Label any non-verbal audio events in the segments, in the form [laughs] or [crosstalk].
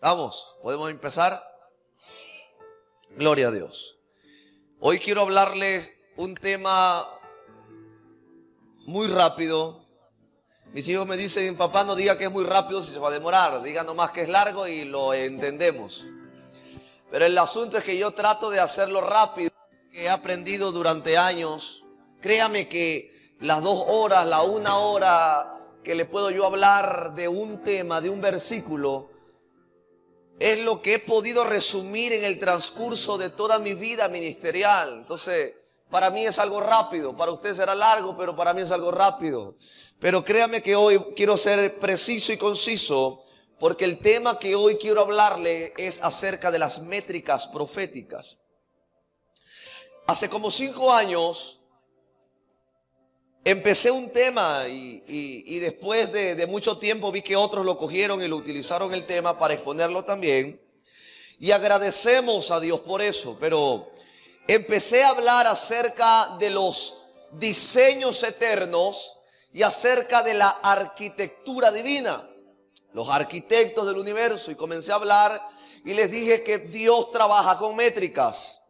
¿Vamos? ¿Podemos empezar? Gloria a Dios. Hoy quiero hablarles un tema muy rápido. Mis hijos me dicen, papá, no diga que es muy rápido si se va a demorar. Diga nomás que es largo y lo entendemos. Pero el asunto es que yo trato de hacerlo rápido, que he aprendido durante años. Créame que las dos horas, la una hora que le puedo yo hablar de un tema, de un versículo, es lo que he podido resumir en el transcurso de toda mi vida ministerial. Entonces, para mí es algo rápido, para usted será largo, pero para mí es algo rápido. Pero créame que hoy quiero ser preciso y conciso, porque el tema que hoy quiero hablarle es acerca de las métricas proféticas. Hace como cinco años empecé un tema y, después de, mucho tiempo vi que otros lo cogieron y lo utilizaron el tema para exponerlo también. Y agradecemos a Dios por eso, pero empecé a hablar acerca de los diseños eternos y acerca de la arquitectura divina, los arquitectos del universo, y comencé a hablar y les dije que Dios trabaja con métricas.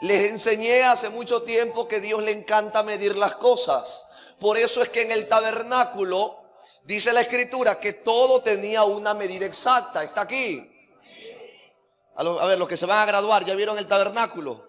Les enseñé hace mucho tiempo que Dios le encanta medir las cosas. Por eso es que en el tabernáculo dice la escritura que todo tenía una medida exacta. Está aquí. A, ver, los que se van a graduar, ¿ya vieron el tabernáculo?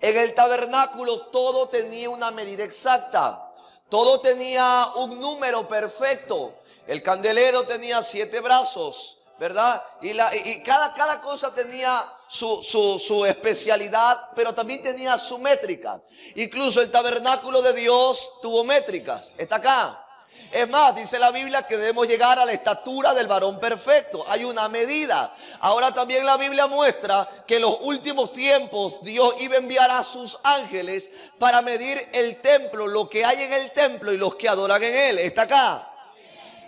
En el tabernáculo todo tenía una medida exacta. Todo tenía un número perfecto. El candelero tenía siete brazos. ¿Verdad? Y, la, y cada, cada cosa tenía su, su, su, especialidad, pero también tenía su métrica. Incluso el tabernáculo de Dios tuvo métricas. Está acá. Es más, dice la Biblia que debemos llegar a la estatura del varón perfecto. Hay una medida. Ahora también la Biblia muestra que en los últimos tiempos Dios iba a enviar a sus ángeles para medir el templo, lo que hay en el templo y los que adoran en él. Está acá.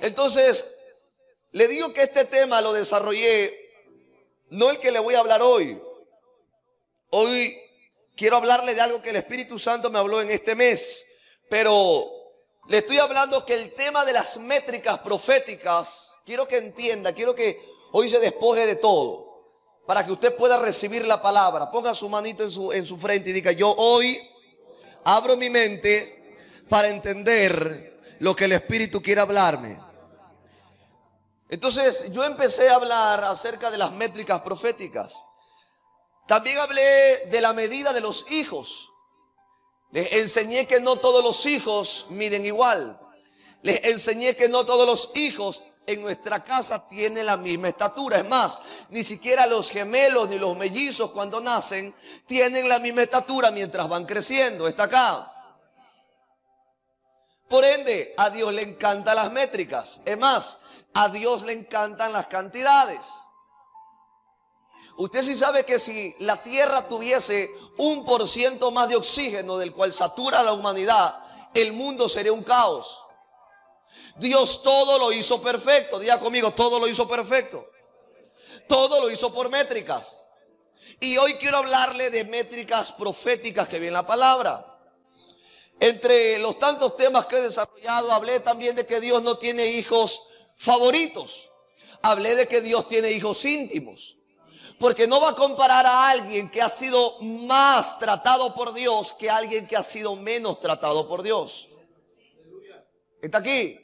Entonces, le digo que este tema lo desarrollé, no el que le voy a hablar hoy. Hoy quiero hablarle de algo que el Espíritu Santo me habló en este mes, pero le estoy hablando que el tema de las métricas proféticas, quiero que entienda, quiero que hoy se despoje de todo, para que usted pueda recibir la palabra. Ponga su manito en su, en su frente y diga, yo hoy abro mi mente para entender lo que el Espíritu quiere hablarme. Entonces yo empecé a hablar acerca de las métricas proféticas. También hablé de la medida de los hijos. Les enseñé que no todos los hijos miden igual. Les enseñé que no todos los hijos en nuestra casa tienen la misma estatura. Es más, ni siquiera los gemelos ni los mellizos cuando nacen tienen la misma estatura mientras van creciendo. Está acá. Por ende, a Dios le encantan las métricas. Es más, a Dios le encantan las cantidades. Usted sí sabe que si la tierra tuviese un por ciento más de oxígeno del cual satura la humanidad, el mundo sería un caos. Dios todo lo hizo perfecto. Diga conmigo, todo lo hizo perfecto. Todo lo hizo por métricas. Y hoy quiero hablarle de métricas proféticas que viene la palabra. Entre los tantos temas que he desarrollado, hablé también de que Dios no tiene hijos favoritos. Hablé de que Dios tiene hijos íntimos. Porque no va a comparar a alguien que ha sido más tratado por Dios que a alguien que ha sido menos tratado por Dios. ¿Está aquí?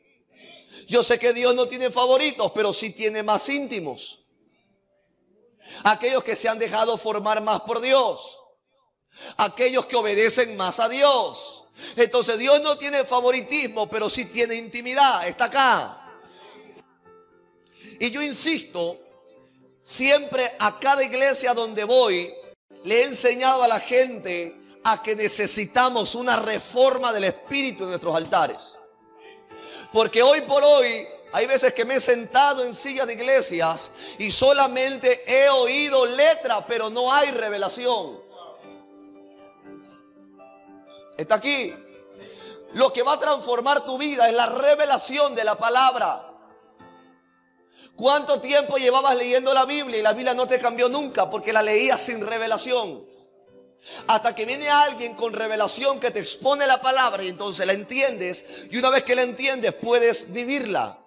Yo sé que Dios no tiene favoritos, pero sí tiene más íntimos. Aquellos que se han dejado formar más por Dios. Aquellos que obedecen más a Dios. Entonces Dios no tiene favoritismo, pero sí tiene intimidad. Está acá. Y yo insisto, siempre a cada iglesia donde voy, le he enseñado a la gente a que necesitamos una reforma del espíritu en nuestros altares. Porque hoy por hoy hay veces que me he sentado en sillas de iglesias y solamente he oído letra, pero no hay revelación. Está aquí. Lo que va a transformar tu vida es la revelación de la palabra. ¿Cuánto tiempo llevabas leyendo la Biblia y la Biblia no te cambió nunca porque la leías sin revelación? Hasta que viene alguien con revelación que te expone la palabra y entonces la entiendes y una vez que la entiendes puedes vivirla.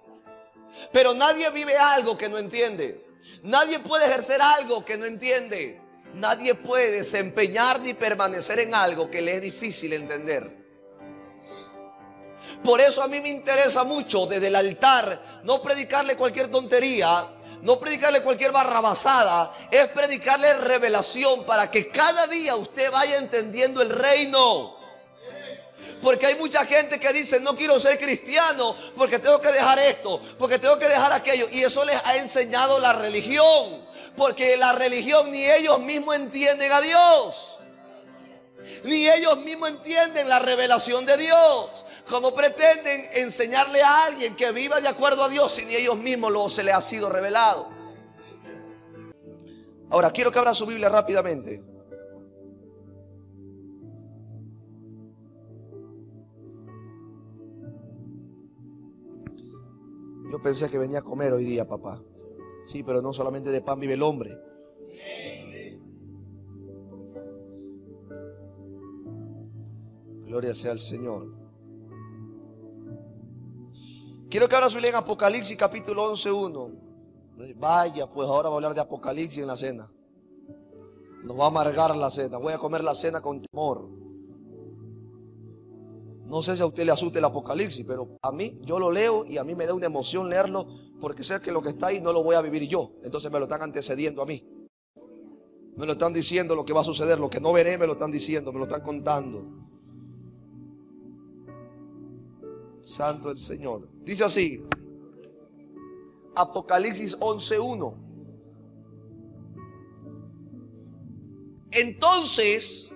Pero nadie vive algo que no entiende. Nadie puede ejercer algo que no entiende. Nadie puede desempeñar ni permanecer en algo que le es difícil entender. Por eso a mí me interesa mucho desde el altar no predicarle cualquier tontería, no predicarle cualquier barrabasada, es predicarle revelación para que cada día usted vaya entendiendo el reino. Porque hay mucha gente que dice, no quiero ser cristiano porque tengo que dejar esto, porque tengo que dejar aquello. Y eso les ha enseñado la religión. Porque la religión ni ellos mismos entienden a Dios. Ni ellos mismos entienden la revelación de Dios. Como pretenden enseñarle a alguien que viva de acuerdo a Dios si ni ellos mismos lo, se le ha sido revelado. Ahora, quiero que abra su Biblia rápidamente. Yo pensé que venía a comer hoy día, papá. Sí, pero no solamente de pan vive el hombre. Gloria sea al Señor. Quiero que ahora su en Apocalipsis capítulo 11.1. Vaya, pues ahora voy a hablar de Apocalipsis en la cena. Nos va a amargar la cena. Voy a comer la cena con temor. No sé si a usted le asuste el Apocalipsis, pero a mí yo lo leo y a mí me da una emoción leerlo porque sé que lo que está ahí no lo voy a vivir yo. Entonces me lo están antecediendo a mí. Me lo están diciendo lo que va a suceder, lo que no veré me lo están diciendo, me lo están contando. Santo el Señor. Dice así, Apocalipsis 11.1. Entonces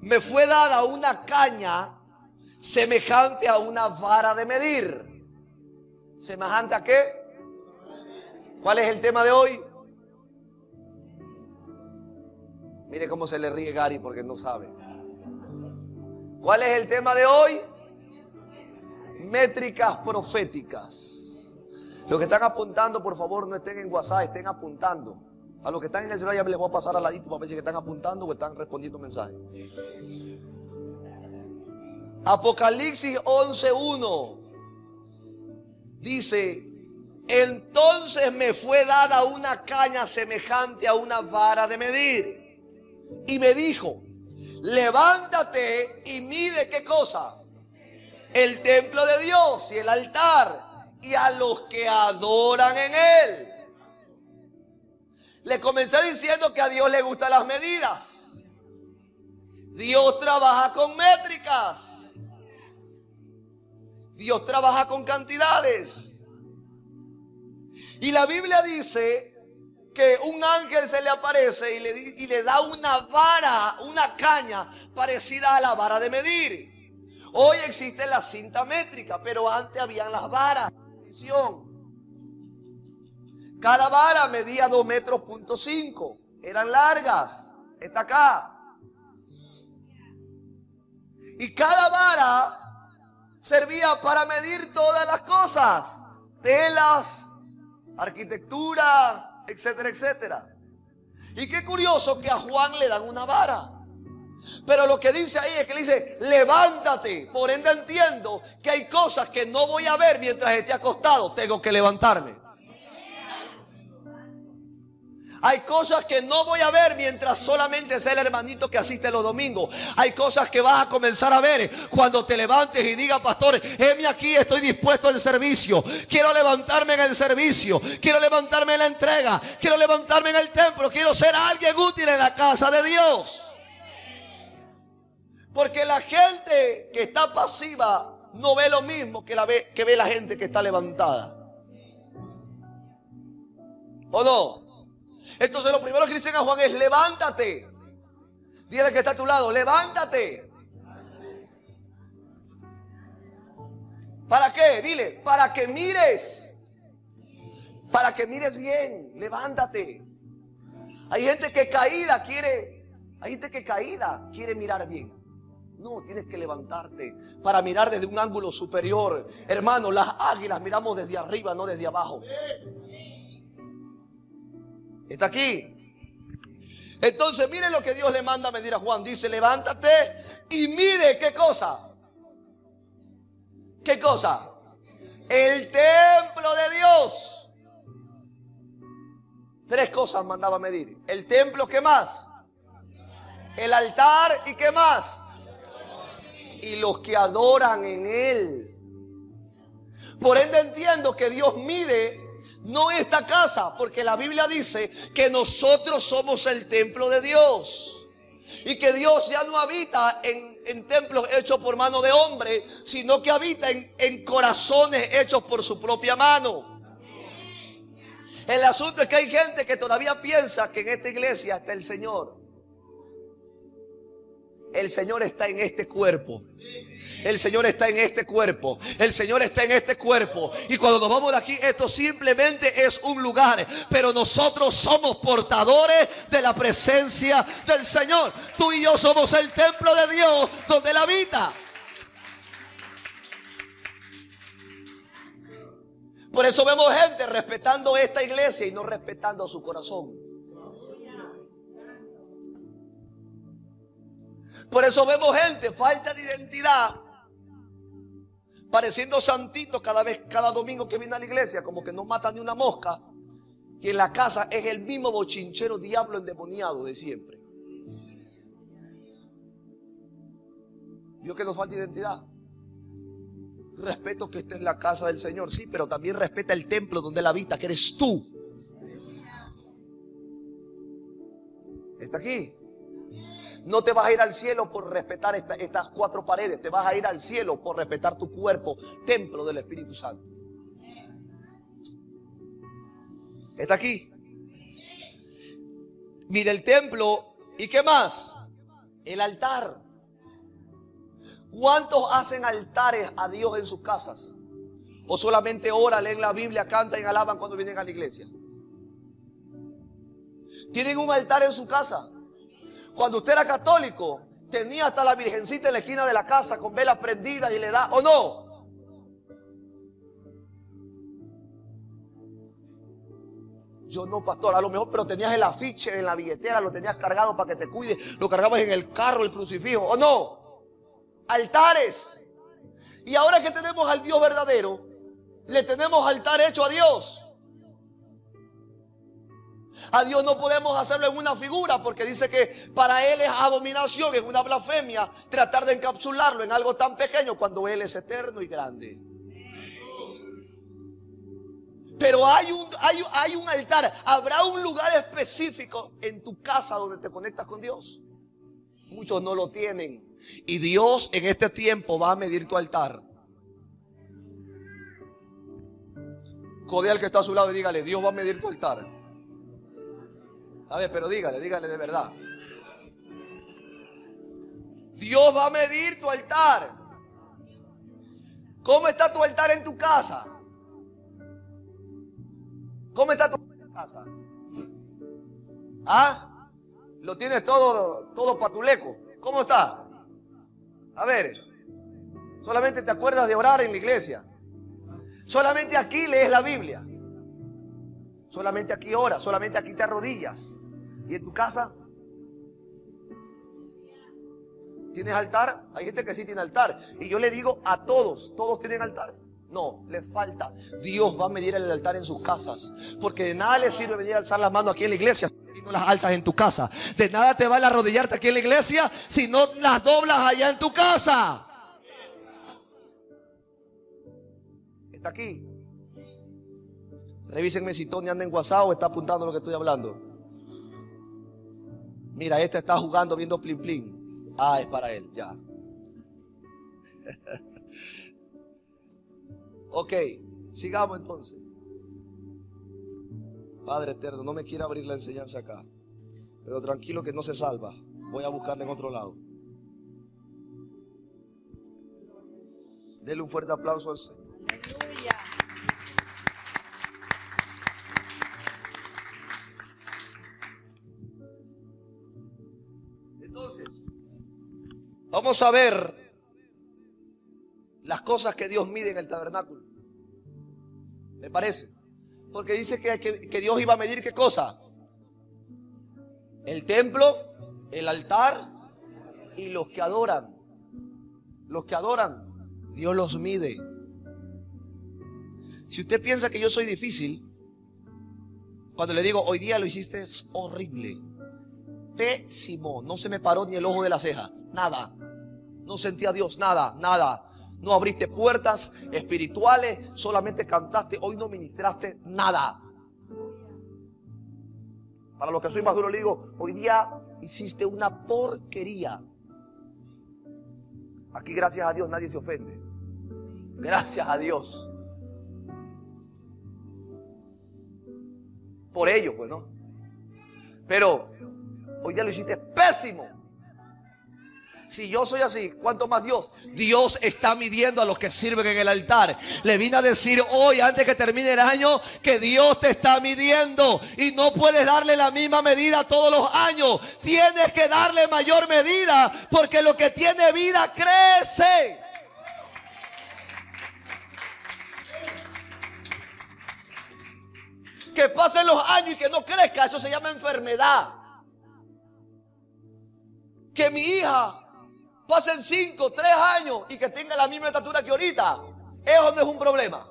me fue dada una caña semejante a una vara de medir. ¿Semejante a qué? ¿Cuál es el tema de hoy? Mire cómo se le ríe Gary porque no sabe. ¿Cuál es el tema de hoy? Métricas proféticas. Los que están apuntando, por favor, no estén en WhatsApp, estén apuntando. A los que están en el celular ya les voy a pasar al ladito para ver si están apuntando o están respondiendo mensajes. Apocalipsis 11.1 dice, entonces me fue dada una caña semejante a una vara de medir. Y me dijo, levántate y mide qué cosa. El templo de Dios y el altar y a los que adoran en él. Le comencé diciendo que a Dios le gustan las medidas. Dios trabaja con métricas. Dios trabaja con cantidades. Y la Biblia dice que un ángel se le aparece y le, y le da una vara, una caña parecida a la vara de medir. Hoy existe la cinta métrica, pero antes habían las varas. Cada vara medía 2 metros punto 5. Eran largas. Está acá. Y cada vara servía para medir todas las cosas, telas, arquitectura, etcétera, etcétera. Y qué curioso que a Juan le dan una vara. Pero lo que dice ahí es que le dice, levántate. Por ende entiendo que hay cosas que no voy a ver mientras esté acostado. Tengo que levantarme. Hay cosas que no voy a ver mientras solamente sea el hermanito que asiste los domingos. Hay cosas que vas a comenzar a ver cuando te levantes y digas, pastor, heme aquí, estoy dispuesto al servicio. Quiero levantarme en el servicio. Quiero levantarme en la entrega. Quiero levantarme en el templo. Quiero ser alguien útil en la casa de Dios. Porque la gente que está pasiva no ve lo mismo que, la ve, que ve la gente que está levantada. ¿O no? Entonces lo primero que dicen a Juan es, levántate. Dile que está a tu lado, levántate. ¿Para qué? Dile, para que mires. Para que mires bien, levántate. Hay gente que caída quiere, hay gente que caída quiere mirar bien. No, tienes que levantarte para mirar desde un ángulo superior. Hermano, las águilas miramos desde arriba, no desde abajo. Está aquí. Entonces, miren lo que Dios le manda a medir a Juan. Dice, levántate y mire qué cosa. ¿Qué cosa? el templo de Dios. Tres cosas mandaba medir. El templo, ¿qué más? El altar y qué más? Y los que adoran en él. Por ende entiendo que Dios mide no esta casa, porque la Biblia dice que nosotros somos el templo de Dios. Y que Dios ya no habita en, templos hechos por mano de hombre, sino que habita en, corazones hechos por su propia mano. El asunto es que hay gente que todavía piensa que en esta iglesia está el Señor. El Señor está en este cuerpo. El Señor está en este cuerpo. El Señor está en este cuerpo. Y cuando nos vamos de aquí, esto simplemente es un lugar. Pero nosotros somos portadores de la presencia del Señor. Tú y yo somos el templo de Dios donde Él habita. Por eso vemos gente respetando esta iglesia y no respetando su corazón. Por eso vemos gente, falta de identidad, pareciendo santitos cada vez, cada domingo que viene a la iglesia, como que no mata ni una mosca. Y en la casa es el mismo bochinchero diablo endemoniado de siempre. Vio que nos falta identidad. Respeto que esté en la casa del Señor, sí, pero también respeta el templo donde Él habita, que eres tú. Está aquí. No te vas a ir al cielo por respetar estas cuatro paredes, te vas a ir al cielo por respetar tu cuerpo, templo del Espíritu Santo. Está aquí. Mira el templo y qué más? El altar. ¿Cuántos hacen altares a Dios en sus casas? ¿O solamente oran, leen la Biblia, cantan y alaban cuando vienen a la iglesia? ¿Tienen un altar en su casa? Cuando usted era católico, tenía hasta la virgencita en la esquina de la casa con velas prendidas y le da, ¿o no? Yo no, pastor, a lo mejor, pero tenías el afiche en la billetera, lo tenías cargado para que te cuide, lo cargabas en el carro, el crucifijo, ¿o no? Altares. Y ahora que tenemos al Dios verdadero, le tenemos altar hecho a Dios. A Dios no podemos hacerlo en una figura porque dice que para Él es abominación, es una blasfemia tratar de encapsularlo en algo tan pequeño cuando Él es eterno y grande. Pero hay un, hay, hay un altar, habrá un lugar específico en tu casa donde te conectas con Dios. Muchos no lo tienen. Y Dios en este tiempo va a medir tu altar. Codea al que está a su lado y dígale, Dios va a medir tu altar. A ver, pero dígale, dígale de verdad. Dios va a medir tu altar. ¿Cómo está tu altar en tu casa? ¿Cómo está tu casa? ¿Ah? Lo tienes todo, todo patuleco. ¿Cómo está? A ver, solamente te acuerdas de orar en la iglesia. Solamente aquí lees la Biblia. Solamente aquí oras, solamente aquí te arrodillas. ¿Y en tu casa? ¿Tienes altar? Hay gente que sí tiene altar. Y yo le digo a todos, ¿todos tienen altar? No, les falta. Dios va a medir el altar en sus casas. Porque de nada le sirve venir a alzar las manos aquí en la iglesia si no las alzas en tu casa. De nada te vale arrodillarte aquí en la iglesia si no las doblas allá en tu casa. Está aquí. Revísenme si Tony anda en WhatsApp o está apuntando lo que estoy hablando. Mira, este está jugando viendo plin plin. Ah, es para él, ya. [laughs] ok, sigamos entonces. Padre eterno, no me quiere abrir la enseñanza acá. Pero tranquilo que no se salva. Voy a buscarle en otro lado. Dele un fuerte aplauso al Señor. Vamos a ver las cosas que Dios mide en el tabernáculo. ¿Le parece? Porque dice que, que, Dios iba a medir qué cosa. El templo, el altar y los que adoran. Los que adoran, Dios los mide. Si usted piensa que yo soy difícil, cuando le digo, hoy día lo hiciste, es horrible. Pésimo. No se me paró ni el ojo de la ceja. Nada. No sentí a Dios. Nada, nada. No abriste puertas espirituales. Solamente cantaste. Hoy no ministraste nada. Para los que soy más duro le digo, hoy día hiciste una porquería. Aquí gracias a Dios nadie se ofende. Gracias a Dios. Por ello, pues no. Pero hoy ya lo hiciste pésimo. Si yo soy así, ¿cuánto más Dios? Dios está midiendo a los que sirven en el altar. Le vine a decir hoy, antes que termine el año, que Dios te está midiendo. Y no puedes darle la misma medida todos los años. Tienes que darle mayor medida, porque lo que tiene vida crece. Que pasen los años y que no crezca, eso se llama enfermedad. Que mi hija pasen 5, 3 años y que tenga la misma estatura que ahorita, eso no es un problema.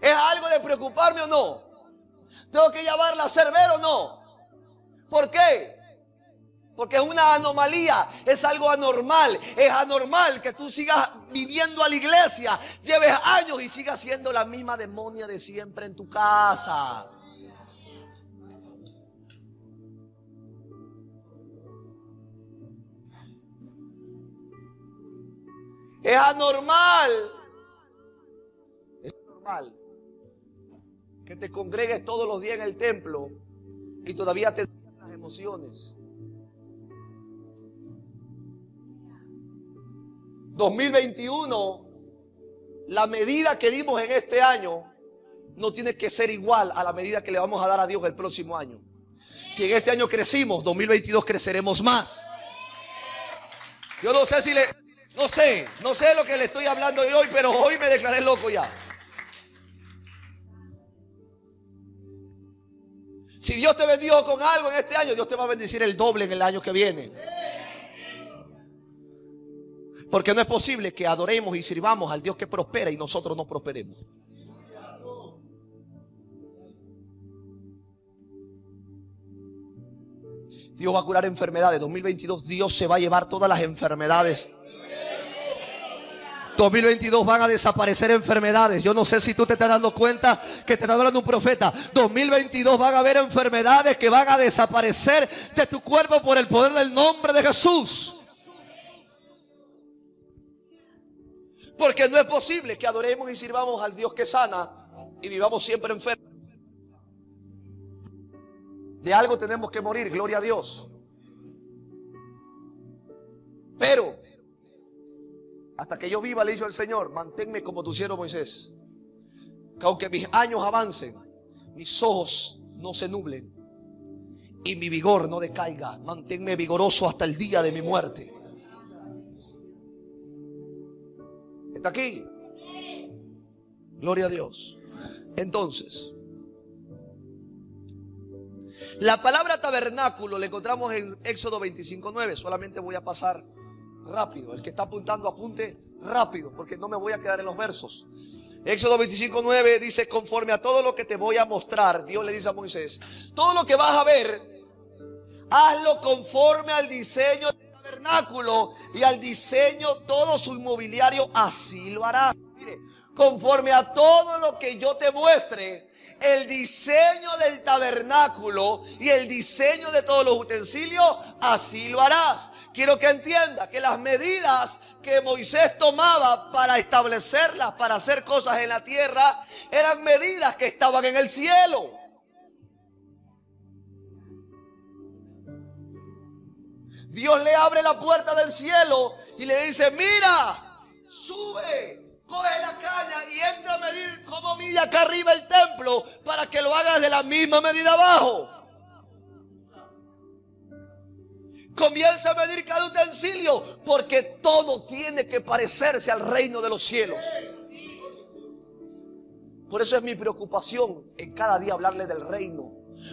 ¿Es algo de preocuparme o no? ¿Tengo que llevarla a ser ver o no? ¿Por qué? Porque es una anomalía, es algo anormal. Es anormal que tú sigas viviendo a la iglesia, lleves años y sigas siendo la misma demonia de siempre en tu casa. Es anormal. Es normal que te congregues todos los días en el templo y todavía te las emociones. 2021, la medida que dimos en este año no tiene que ser igual a la medida que le vamos a dar a Dios el próximo año. Si en este año crecimos, 2022 creceremos más. Yo no sé si le, no sé, no sé lo que le estoy hablando hoy, pero hoy me declaré loco ya. Si Dios te bendijo con algo en este año, Dios te va a bendecir el doble en el año que viene. Porque no es posible que adoremos y sirvamos al Dios que prospera y nosotros no prosperemos. Dios va a curar enfermedades. 2022 Dios se va a llevar todas las enfermedades 2022 van a desaparecer enfermedades. Yo no sé si tú te estás dando cuenta que te está hablando un profeta. 2022 van a haber enfermedades que van a desaparecer de tu cuerpo por el poder del nombre de Jesús. Porque no es posible que adoremos y sirvamos al Dios que sana y vivamos siempre enfermos. De algo tenemos que morir, gloria a Dios. Pero hasta que yo viva, le dijo el Señor, manténme como tu siervo Moisés. Que aunque mis años avancen, mis ojos no se nublen y mi vigor no decaiga. Manténme vigoroso hasta el día de mi muerte. ¿Está aquí? Gloria a Dios. Entonces, la palabra tabernáculo la encontramos en Éxodo 25.9. Solamente voy a pasar rápido. El que está apuntando, apunte rápido, porque no me voy a quedar en los versos. Éxodo 25, 9 dice, conforme a todo lo que te voy a mostrar, Dios le dice a Moisés, todo lo que vas a ver, hazlo conforme al diseño del tabernáculo y al diseño todo su inmobiliario, así lo harás. Mire, conforme a todo lo que yo te muestre, el diseño del tabernáculo y el diseño de todos los utensilios, así lo harás. Quiero que entienda que las medidas que Moisés tomaba para establecerlas, para hacer cosas en la tierra, eran medidas que estaban en el cielo. Dios le abre la puerta del cielo y le dice, mira, sube coge la caña y entra a medir cómo mide acá arriba el templo para que lo hagas de la misma medida abajo. Comienza a medir cada utensilio porque todo tiene que parecerse al reino de los cielos. Por eso es mi preocupación en cada día hablarle del reino.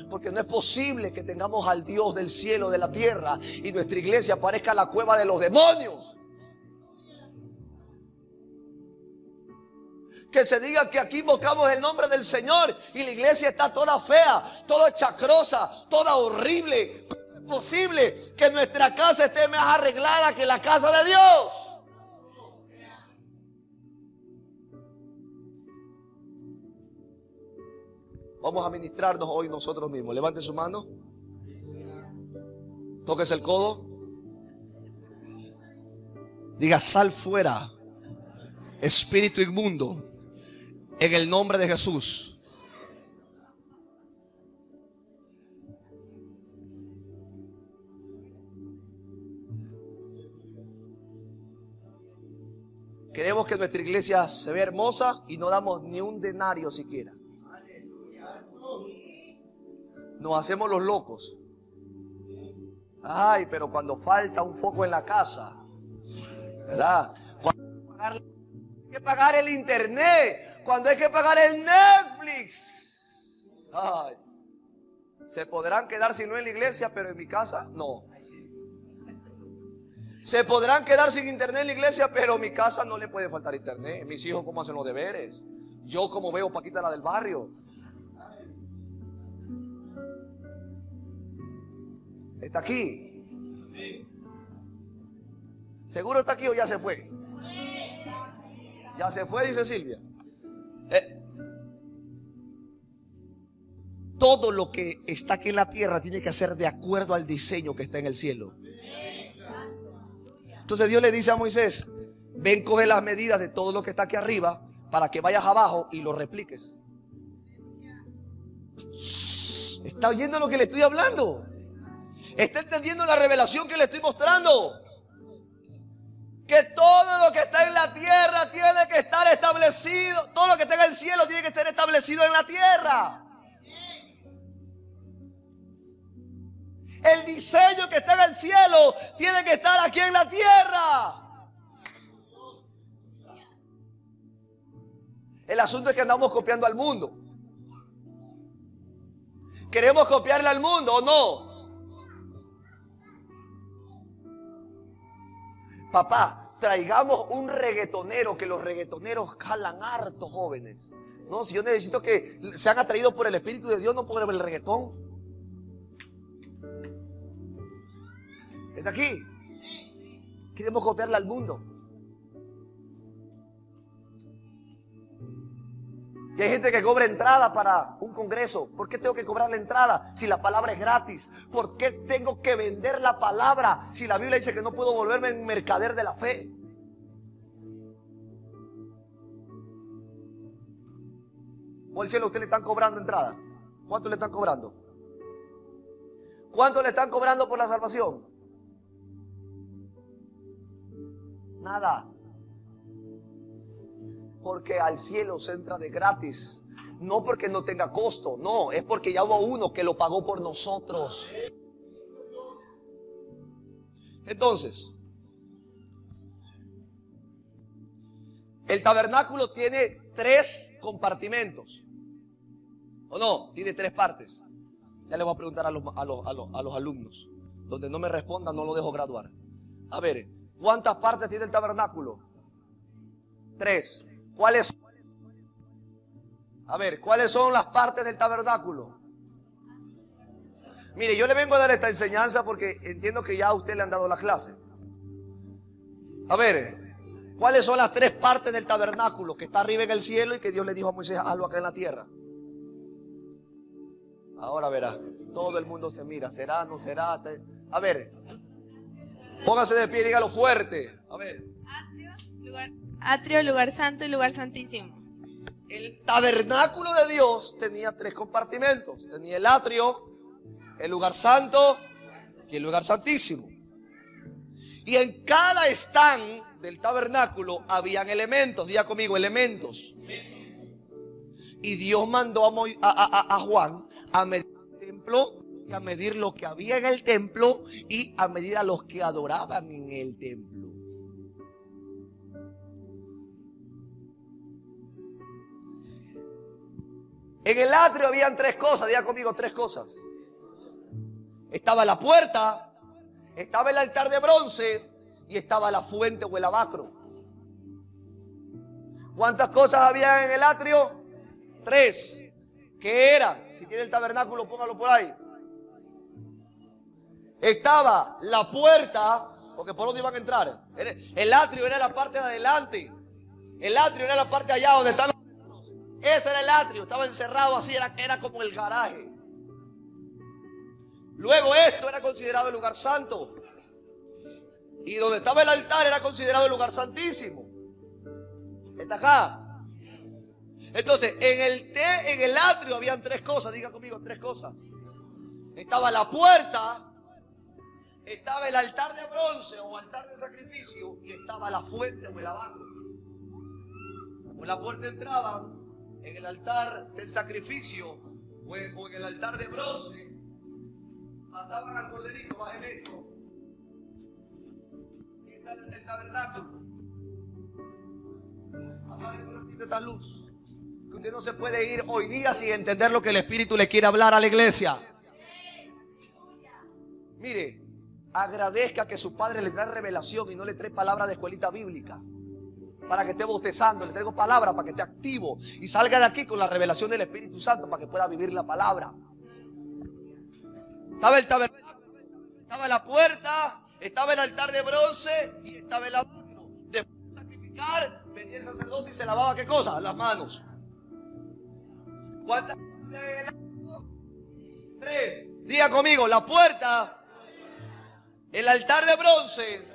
Porque no es posible que tengamos al Dios del cielo, de la tierra, y nuestra iglesia parezca la cueva de los demonios. Que se diga que aquí invocamos el nombre del Señor y la iglesia está toda fea, toda chacrosa, toda horrible. ¿Cómo es posible que nuestra casa esté más arreglada que la casa de Dios? Vamos a ministrarnos hoy nosotros mismos. Levante su mano. Tóquese el codo. Diga, sal fuera, espíritu inmundo, en el nombre de Jesús. Queremos que nuestra iglesia se vea hermosa y no damos ni un denario siquiera. Nos hacemos los locos. Ay, pero cuando falta un foco en la casa, ¿verdad? Cuando que pagar el internet, cuando hay que pagar el Netflix. Ay, se podrán quedar si no en la iglesia, pero en mi casa no. Se podrán quedar sin internet en la iglesia, pero en mi casa no le puede faltar internet. Mis hijos cómo hacen los deberes. Yo como veo Paquita la del barrio. Está aquí. ¿Seguro está aquí o ya se fue? Ya se fue, dice Silvia. Eh, todo lo que está aquí en la tierra tiene que ser de acuerdo al diseño que está en el cielo. Entonces Dios le dice a Moisés, ven, coge las medidas de todo lo que está aquí arriba para que vayas abajo y lo repliques. ¿Está oyendo lo que le estoy hablando? ¿Está entendiendo la revelación que le estoy mostrando? Que todo lo que está en la tierra tiene que estar establecido. Todo lo que está en el cielo tiene que estar establecido en la tierra. El diseño que está en el cielo tiene que estar aquí en la tierra. El asunto es que andamos copiando al mundo. ¿Queremos copiarle al mundo o no? Papá, traigamos un reggaetonero, que los reggaetoneros jalan harto jóvenes. No, si yo necesito que sean atraídos por el Espíritu de Dios, no por el reggaetón. ¿Está aquí? Queremos copiarle al mundo. Hay gente que cobra entrada para un congreso. ¿Por qué tengo que cobrar la entrada si la palabra es gratis? ¿Por qué tengo que vender la palabra si la Biblia dice que no puedo volverme un mercader de la fe? ¿O el cielo usted le están cobrando entrada? ¿Cuánto le están cobrando? ¿Cuánto le están cobrando por la salvación? Nada porque al cielo se entra de gratis. No porque no tenga costo, no, es porque ya hubo uno que lo pagó por nosotros. Entonces, el tabernáculo tiene tres compartimentos. ¿O no? Tiene tres partes. Ya le voy a preguntar a los, a los, a los alumnos. Donde no me respondan, no lo dejo graduar. A ver, ¿cuántas partes tiene el tabernáculo? Tres. ¿Cuáles? A ver, ¿cuáles son las partes del tabernáculo? Mire, yo le vengo a dar esta enseñanza porque entiendo que ya a usted le han dado la clase. A ver, ¿cuáles son las tres partes del tabernáculo que está arriba en el cielo y que Dios le dijo a Moisés, hazlo acá en la tierra? Ahora verá, todo el mundo se mira, será, no será. A ver, póngase de pie, dígalo fuerte. A ver. lugar Atrio, lugar santo y lugar santísimo. El tabernáculo de Dios tenía tres compartimentos. Tenía el atrio, el lugar santo y el lugar santísimo. Y en cada stand del tabernáculo habían elementos. Diga conmigo, elementos. Y Dios mandó a, a Juan a medir el templo y a medir lo que había en el templo y a medir a los que adoraban en el templo. En el atrio habían tres cosas, diga conmigo tres cosas. Estaba la puerta, estaba el altar de bronce y estaba la fuente o el abacro. ¿Cuántas cosas había en el atrio? Tres. ¿Qué eran? Si tiene el tabernáculo, póngalo por ahí. Estaba la puerta, porque por dónde iban a entrar. El atrio era la parte de adelante. El atrio era la parte allá donde están. Ese era el atrio, estaba encerrado así, era, era como el garaje. Luego esto era considerado el lugar santo. Y donde estaba el altar era considerado el lugar santísimo. Está acá. Entonces, en el, en el atrio habían tres cosas, diga conmigo, tres cosas. Estaba la puerta, estaba el altar de bronce o altar de sacrificio y estaba la fuente o el lavabo. Por la puerta entraban en el altar del sacrificio o en, el altar de bronce, mataban al corderito, bajen esto. Y en el tabernáculo. Esta luz. Que usted no se puede ir hoy día sin entender lo que el Espíritu le quiere hablar a la iglesia. Mire, agradezca que su padre le trae revelación y no le trae palabra de escuelita bíblica para que esté bostezando, le traigo palabra para que esté activo y salga de aquí con la revelación del Espíritu Santo para que pueda vivir la palabra. Estaba el estaba la puerta, estaba el altar de bronce y estaba el lavacro. Después de sacrificar, venía el sacerdote y se lavaba qué cosa? Las manos. ¿Cuántas? Tres. Diga conmigo, la puerta, el altar de bronce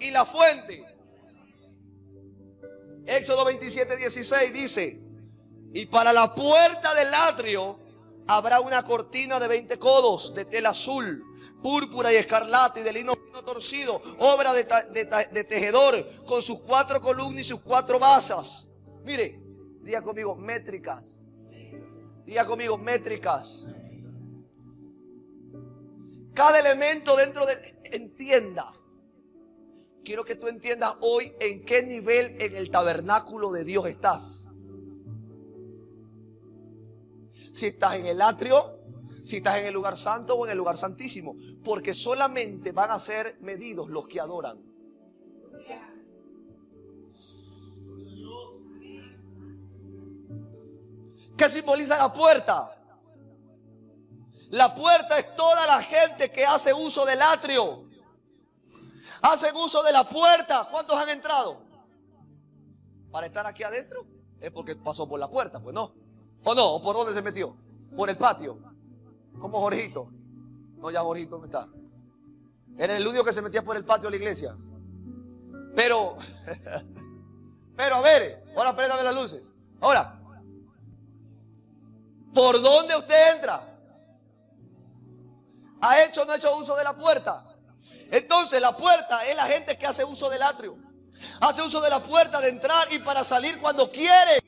y la fuente. Éxodo 27, 16 dice, y para la puerta del atrio habrá una cortina de 20 codos de tela azul, púrpura y escarlata y de lino torcido, obra de, de, tejedor, con sus cuatro columnas y sus cuatro basas. Mire, diga conmigo, métricas. Diga conmigo, métricas. Cada elemento dentro de... Entienda quiero que tú entiendas hoy en qué nivel en el tabernáculo de Dios estás. Si estás en el atrio, si estás en el lugar santo o en el lugar santísimo. Porque solamente van a ser medidos los que adoran. ¿Qué simboliza la puerta? La puerta es toda la gente que hace uso del atrio hacen uso de la puerta. ¿Cuántos han entrado? Para estar aquí adentro es porque pasó por la puerta, pues no. ¿O no? ¿O por dónde se metió? Por el patio. Como Jorgito. No, ya Jorgito no está. Era el único que se metía por el patio de la iglesia. Pero, [laughs] pero a ver, ahora préndame las luces. Ahora, ¿por dónde usted entra? ¿Ha hecho o no ha hecho uso de la puerta? Entonces la puerta es la gente que hace uso del atrio. Hace uso de la puerta de entrar y para salir cuando quiere.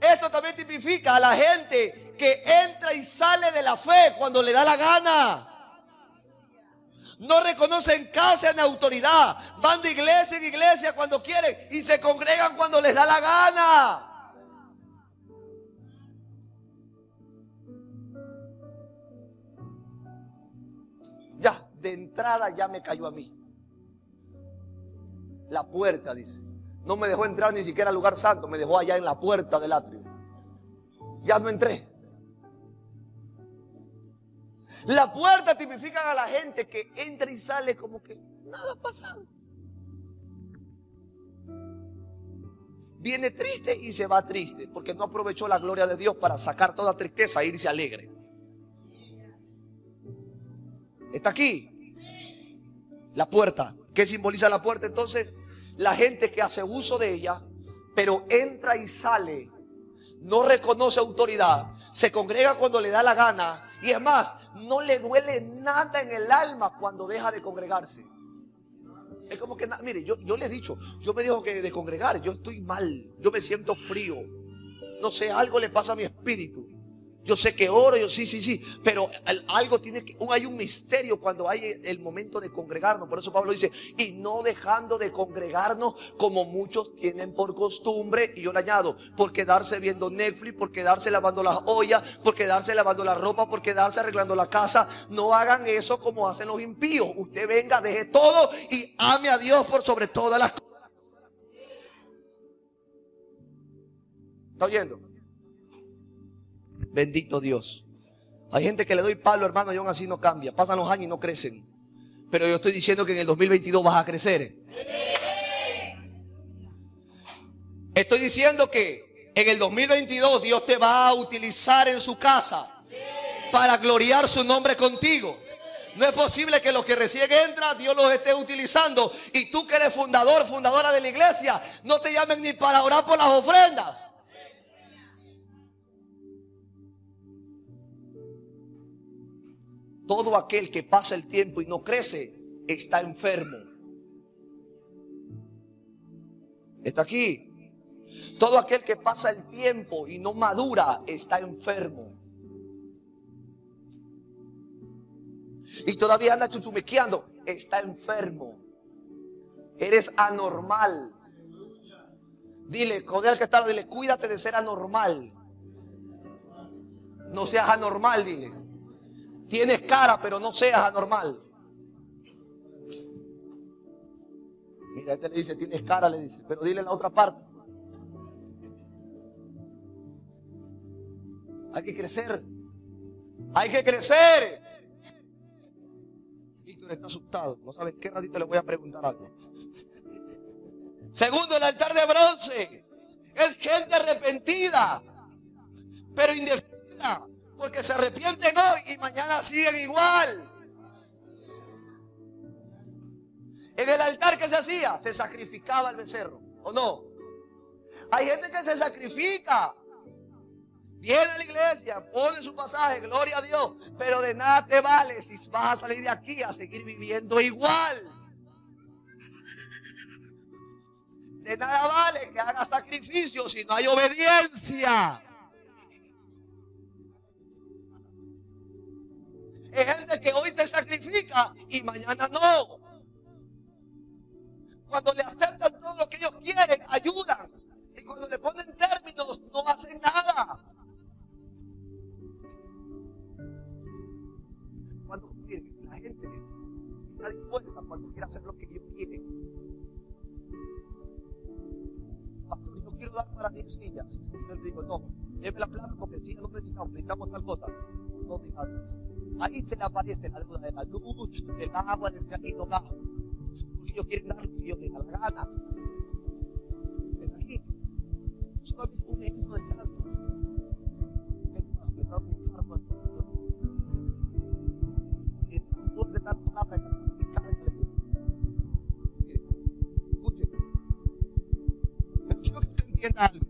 Esto también tipifica a la gente que entra y sale de la fe cuando le da la gana. No reconocen casa ni autoridad. Van de iglesia en iglesia cuando quieren y se congregan cuando les da la gana. De entrada ya me cayó a mí. La puerta, dice. No me dejó entrar ni siquiera al lugar santo, me dejó allá en la puerta del atrio. Ya no entré. La puerta tipifica a la gente que entra y sale como que nada ha pasado. Viene triste y se va triste porque no aprovechó la gloria de Dios para sacar toda tristeza e irse alegre. Está aquí. La puerta. ¿Qué simboliza la puerta entonces? La gente que hace uso de ella, pero entra y sale, no reconoce autoridad, se congrega cuando le da la gana y es más, no le duele nada en el alma cuando deja de congregarse. Es como que, mire, yo, yo le he dicho, yo me dijo que de congregar, yo estoy mal, yo me siento frío, no sé, algo le pasa a mi espíritu. Yo sé que oro, yo sí, sí, sí, pero algo tiene que, hay un misterio cuando hay el momento de congregarnos. Por eso Pablo dice, y no dejando de congregarnos como muchos tienen por costumbre, y yo le añado, por quedarse viendo Netflix, por quedarse lavando las ollas, por quedarse lavando la ropa, por quedarse arreglando la casa. No hagan eso como hacen los impíos. Usted venga, deje todo y ame a Dios por sobre todas las cosas. ¿Está oyendo? Bendito Dios. Hay gente que le doy palo, hermano, y aún así no cambia. Pasan los años y no crecen. Pero yo estoy diciendo que en el 2022 vas a crecer. Estoy diciendo que en el 2022 Dios te va a utilizar en su casa para gloriar su nombre contigo. No es posible que los que recién entran, Dios los esté utilizando. Y tú que eres fundador, fundadora de la iglesia, no te llamen ni para orar por las ofrendas. Todo aquel que pasa el tiempo y no crece está enfermo. Está aquí. Todo aquel que pasa el tiempo y no madura está enfermo. Y todavía anda chuchumequeando, está enfermo. Eres anormal. Dile, con el que está, dile, cuídate de ser anormal. No seas anormal, dile. Tienes cara, pero no seas anormal. Mira, este le dice, tienes cara, le dice, pero dile la otra parte. Hay que crecer. Hay que crecer. Víctor está asustado. No sabe qué ratito le voy a preguntar algo. Segundo, el altar de bronce. Es gente arrepentida, pero indefinida. Porque se arrepienten hoy y mañana siguen igual. En el altar que se hacía, se sacrificaba el becerro, ¿o no? Hay gente que se sacrifica. Viene a la iglesia, pone su pasaje, gloria a Dios, pero de nada te vale si vas a salir de aquí a seguir viviendo igual. De nada vale que haga sacrificio si no hay obediencia. Hay gente que hoy se sacrifica y mañana no. Cuando le aceptan Ahí se le aparece la deuda de la luz, del agua, del camino bajo. Porque ellos quieren dar lo que ellos les da la gana. Pero aquí, solamente un ejemplo de cada le da un infarto al mundo. Y el de dar plata y cae en el Escuche. Pero quiero que usted entienda algo.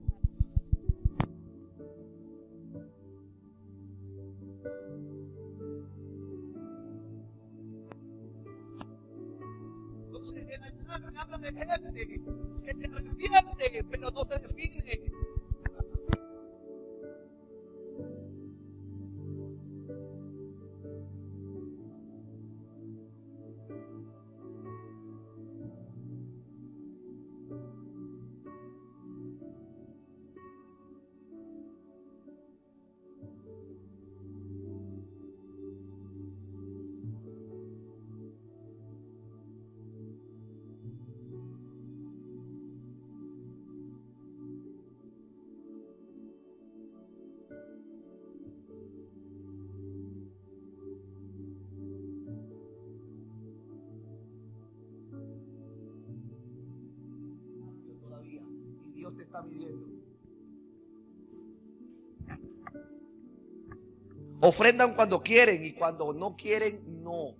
Ofrendan cuando quieren y cuando no quieren, no.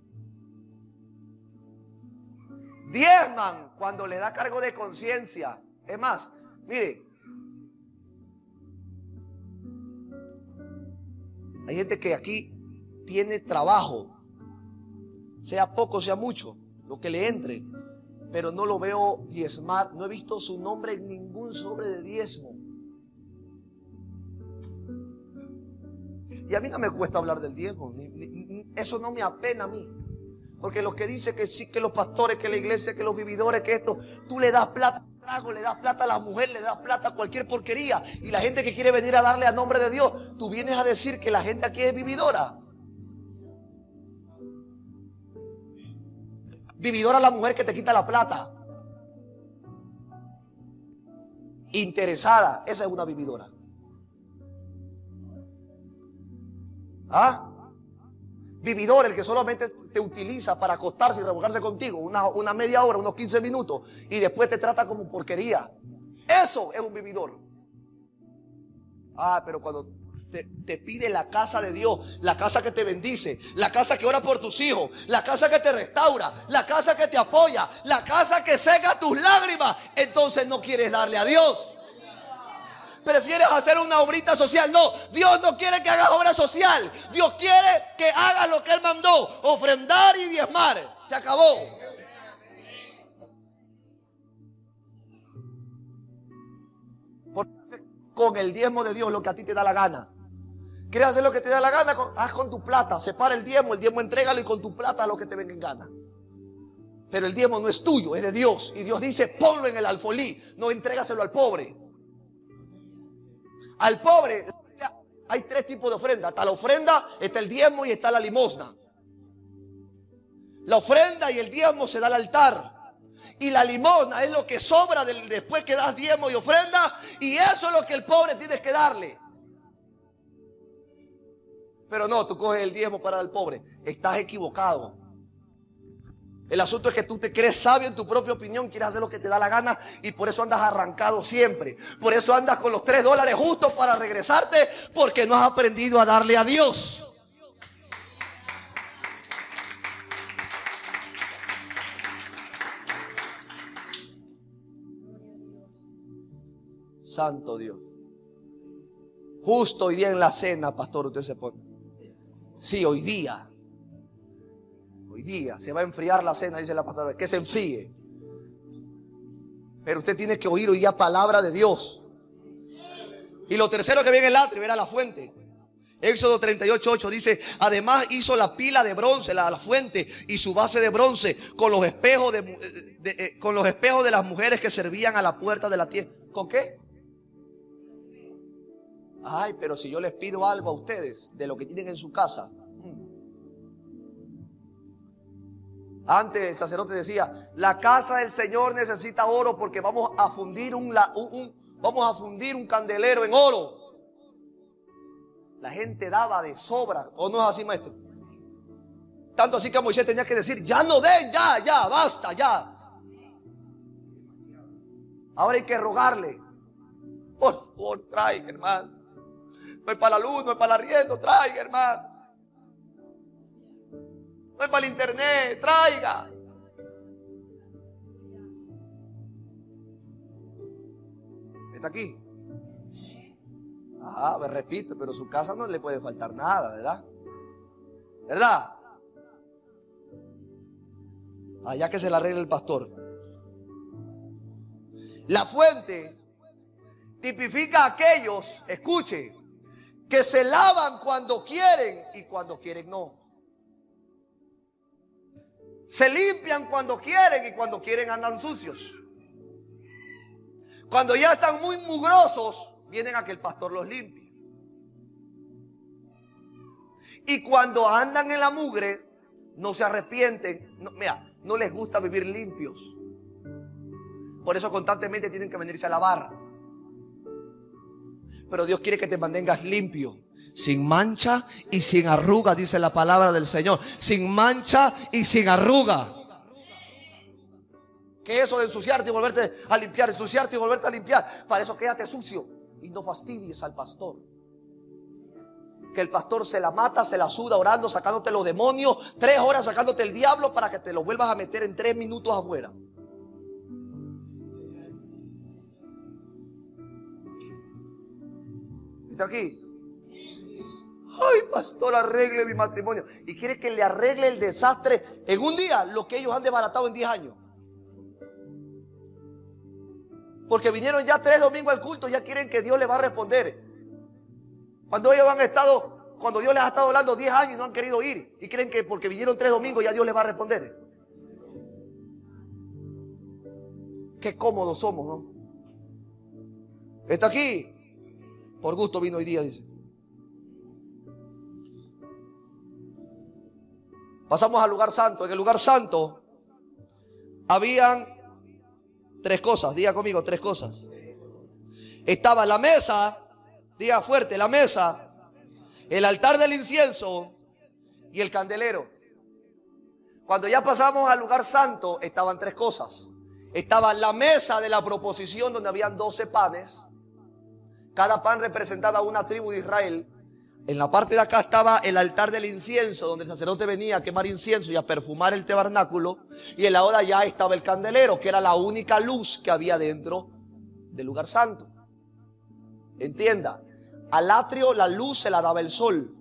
Diezman cuando le da cargo de conciencia. Es más, mire, hay gente que aquí tiene trabajo, sea poco, sea mucho, lo que le entre pero no lo veo diezmar. No he visto su nombre en ningún sobre de diezmo. Y a mí no me cuesta hablar del ni- eso no me apena a mí. Porque los que dicen que sí, que los pastores, que la iglesia, que los vividores, que esto, tú le das plata al trago, le das plata a la mujer, le das plata a cualquier porquería. Y la gente que quiere venir a darle a nombre de Dios, tú vienes a decir que la gente aquí es vividora. Vividora la mujer que te quita la plata. Interesada, esa es una vividora. ¿Ah? Vividor, el que solamente te utiliza para acostarse y remojarse contigo una, una media hora, unos 15 minutos, y después te trata como porquería. Eso es un vividor. Ah, pero cuando te, pide la casa de Dios, la casa que te bendice, la casa que ora por tus hijos, la casa que te restaura, la casa que te apoya, la casa que seca tus lágrimas, entonces no quieres darle a Dios. Prefieres hacer una obrita social. No, Dios no quiere que hagas obra social. Dios quiere que hagas lo que Él mandó, ofrendar y diezmar. Se acabó. con el diezmo de Dios lo que a ti te da la gana. ¿Quieres hacer lo que te da la gana? Haz con tu plata. Separa el diezmo, el diezmo entrégalo y con tu plata lo que te venga en gana. Pero el diezmo no es tuyo, es de Dios. Y Dios dice, ponlo en el alfolí, no entrégaselo al pobre. Al pobre hay tres tipos de ofrenda. Está la ofrenda, está el diezmo y está la limosna. La ofrenda y el diezmo se da al altar. Y la limosna es lo que sobra después que das diezmo y ofrenda. Y eso es lo que el pobre tienes que darle. Pero no, tú coges el diezmo para el pobre. Estás equivocado. El asunto es que tú te crees sabio en tu propia opinión, quieres hacer lo que te da la gana y por eso andas arrancado siempre. Por eso andas con los tres dólares justos para regresarte porque no has aprendido a darle a Dios. Santo Dios. Justo hoy día en la cena, pastor, usted se pone. Sí, hoy día. Hoy día se va a enfriar la cena, dice la pastora. Que se enfríe. Pero usted tiene que oír hoy día palabra de Dios. Y lo tercero que viene el atrio era la fuente. Éxodo 38, dice, además hizo la pila de bronce, la, fuente y su base de bronce con los espejos de, eh, con los espejos de las mujeres que servían a la puerta de la tienda. ¿Con qué? Ay, pero si yo les pido algo a ustedes de lo que tienen en su casa. Antes el sacerdote decía, la casa del Señor necesita oro porque vamos a fundir un, vamos a fundir un candelero en oro. La gente daba de sobra, ¿o no es así, maestro? Tanto así que Moisés tenía que decir, ya no den, ya, ya, basta, ya. Ahora hay que rogarle. Por favor, traigan, hermano. No es para la luz, no es para el arriendo, traiga, hermano. No es para el internet, traiga. ¿Está aquí? Ah, me repito, pero su casa no le puede faltar nada, ¿verdad? ¿Verdad? Allá que se la arregle el pastor. La fuente tipifica a aquellos, escuche, que se lavan cuando quieren y cuando quieren no. Se limpian cuando quieren y cuando quieren andan sucios. Cuando ya están muy mugrosos, vienen a que el pastor los limpie. Y cuando andan en la mugre, no se arrepienten. mira, no les gusta vivir limpios. Por eso constantemente tienen que venirse a lavar. Pero Dios quiere que te mantengas limpio, sin mancha y sin arruga, dice la palabra del Señor. Sin mancha y sin arruga. Que eso de ensuciarte y volverte a limpiar, ensuciarte y volverte a limpiar. Para eso quédate sucio y no fastidies al pastor. Que el pastor se la mata, se la suda orando, sacándote los demonios, tres horas sacándote el diablo para que te lo vuelvas a meter en tres minutos afuera. aquí? Ay, pastor, arregle mi matrimonio. Y quiere que le arregle el desastre en un día, lo que ellos han desbaratado en 10 años. Porque vinieron ya tres domingos al culto, ya quieren que Dios le va a responder. Cuando ellos han estado, cuando Dios les ha estado hablando 10 años y no han querido ir. Y creen que porque vinieron tres domingos ya Dios les va a responder. Qué cómodos somos, ¿no? Está aquí. Por gusto vino hoy día, dice. Pasamos al lugar santo. En el lugar santo habían tres cosas. Diga conmigo, tres cosas. Estaba la mesa, diga fuerte, la mesa. el altar del incienso y el candelero. Cuando ya pasamos al lugar santo, estaban tres cosas. Estaba la mesa de la proposición donde habían 12 panes. Cada pan representaba una tribu de Israel. En la parte de acá estaba el altar del incienso, donde el sacerdote venía a quemar incienso y a perfumar el tabernáculo. Y en la hora ya estaba el candelero, que era la única luz que había dentro del lugar santo. Entienda, al atrio la luz se la daba el sol.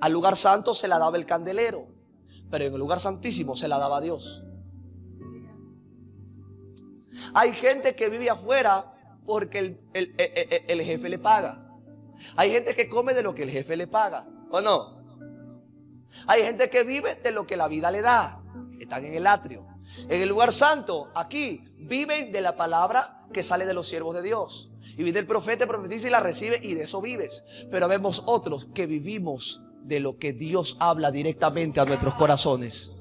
Al lugar santo se la daba el candelero. Pero en el lugar santísimo se la daba Dios. Hay gente que vive afuera porque el, el, jefe le paga. Hay gente que come de lo que el jefe le paga. ¿O no? Hay gente que vive de lo que la vida le da. Están en el atrio. En el lugar santo, aquí, viven de la palabra que sale de los siervos de Dios. Y viene el profeta, profetiza y la recibe y de eso vives. Pero vemos otros que vivimos de lo que Dios habla directamente a nuestros corazones.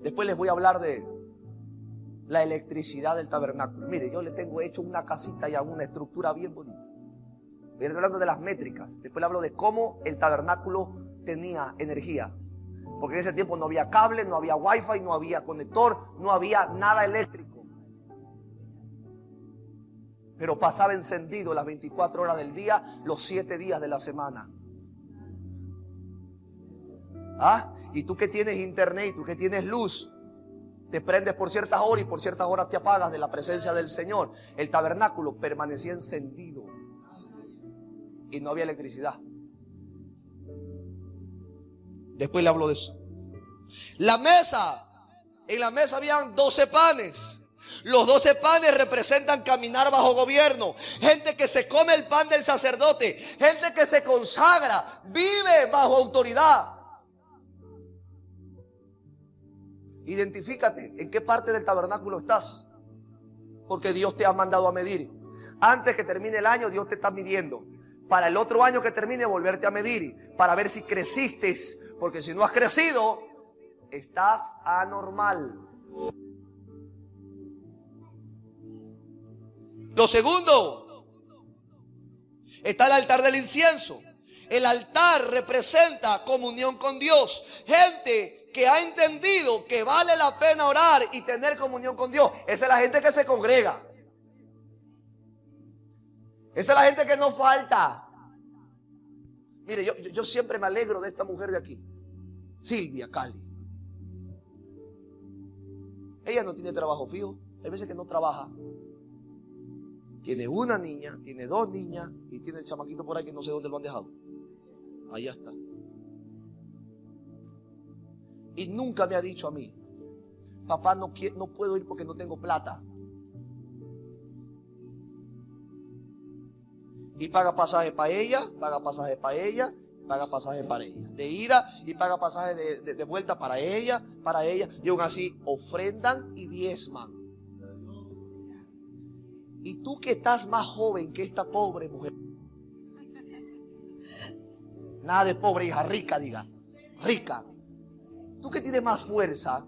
Después les voy a hablar de la electricidad del tabernáculo. Mire, yo le tengo hecho una casita y una estructura bien bonita. Estoy hablando de las métricas. Después le hablo de cómo el tabernáculo tenía energía. Porque en ese tiempo no había cable, no había wifi, no había conector, no había nada eléctrico. Pero pasaba encendido las 24 horas del día, los 7 días de la semana. ¿Ah? Y tú que tienes internet, tú que tienes luz, te prendes por ciertas horas y por ciertas horas te apagas de la presencia del Señor. El tabernáculo permanecía encendido y no había electricidad. Después le hablo de eso. La mesa, en la mesa habían 12 panes. Los 12 panes representan caminar bajo gobierno. Gente que se come el pan del sacerdote. Gente que se consagra, vive bajo autoridad. Identifícate en qué parte del tabernáculo estás. Porque Dios te ha mandado a medir. Antes que termine el año, Dios te está midiendo. Para el otro año que termine, volverte a medir. Para ver si creciste. Porque si no has crecido, estás anormal. Lo segundo, está el altar del incienso. El altar representa comunión con Dios. Gente que ha entendido que vale la pena orar y tener comunión con Dios. Esa es la gente que se congrega. Esa es la gente que no falta. Mire, yo, yo, siempre me alegro de esta mujer de aquí, Silvia Cali. Ella no tiene trabajo fijo, hay veces que no trabaja. Tiene una niña, tiene dos niñas y tiene el chamaquito por ahí que no sé dónde lo han dejado. Ahí está. Y nunca me ha dicho a mí, papá, no, no puedo ir porque no tengo plata. Y paga pasaje para ella, paga pasaje para ella, paga pasaje para ella. De ira y paga pasaje de, de, vuelta para ella, para ella. Y aún así ofrendan y diezman. Y tú que estás más joven que esta pobre mujer. Nada de pobre hija, rica diga. Rica. Tú que tienes más fuerza,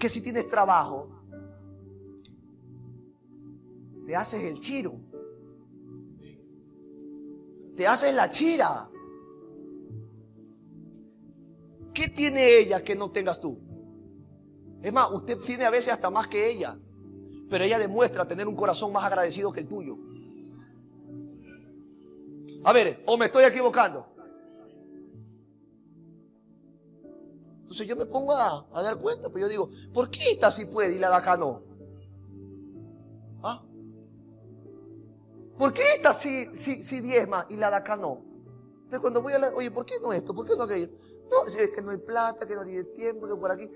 que si tienes trabajo, te haces el chiro. Te haces la chira. ¿Qué tiene ella que no tengas tú? Es más, usted tiene a veces hasta más que ella, pero ella demuestra tener un corazón más agradecido que el tuyo. A ver, o me estoy equivocando. Entonces yo me pongo a, dar cuenta, pues yo digo, ¿por qué esta sí puede y la de acá no? ¿Ah? ¿Por qué esta sí, sí, sí diezma y la de acá no? Entonces cuando voy a la, oye, ¿por qué no esto? ¿Por qué no aquello? No, es que no hay plata, que no tiene tiempo, que por aquí.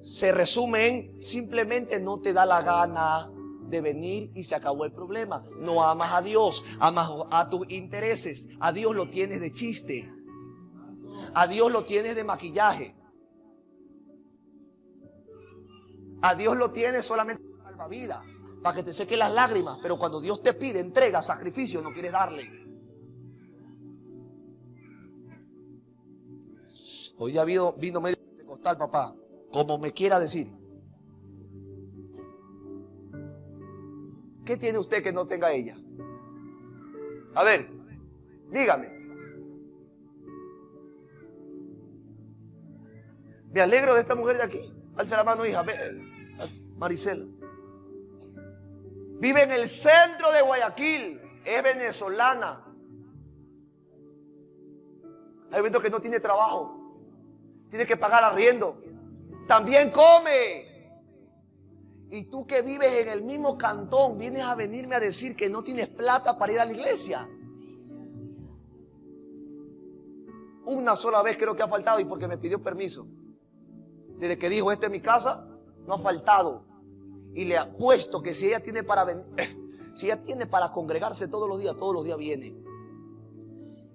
Se resume en simplemente no te da la gana de venir y se acabó el problema. No amas a Dios, amas a tus intereses. A Dios lo tienes de chiste. A Dios lo tienes de maquillaje. A Dios lo tiene solamente salvavidas, para que te seque las lágrimas. Pero cuando Dios te pide entrega, sacrificio, no quieres darle. Hoy ya vino, vino medio de costal, papá, como me quiera decir. ¿Qué tiene usted que no tenga ella? A ver, dígame. Me alegro de esta mujer de aquí. Alza la mano, hija. Maricela. Vive en el centro de Guayaquil. Es venezolana. Hay momentos que no tiene trabajo. Tiene que pagar arriendo. También come. Y tú que vives en el mismo cantón, vienes a venirme a decir que no tienes plata para ir a la iglesia. Una sola vez creo que ha faltado y porque me pidió permiso. Desde que dijo, esta es mi casa, no ha faltado. Y le ha puesto que si ella tiene para [laughs] si ella tiene para congregarse todos los días, todos los días viene.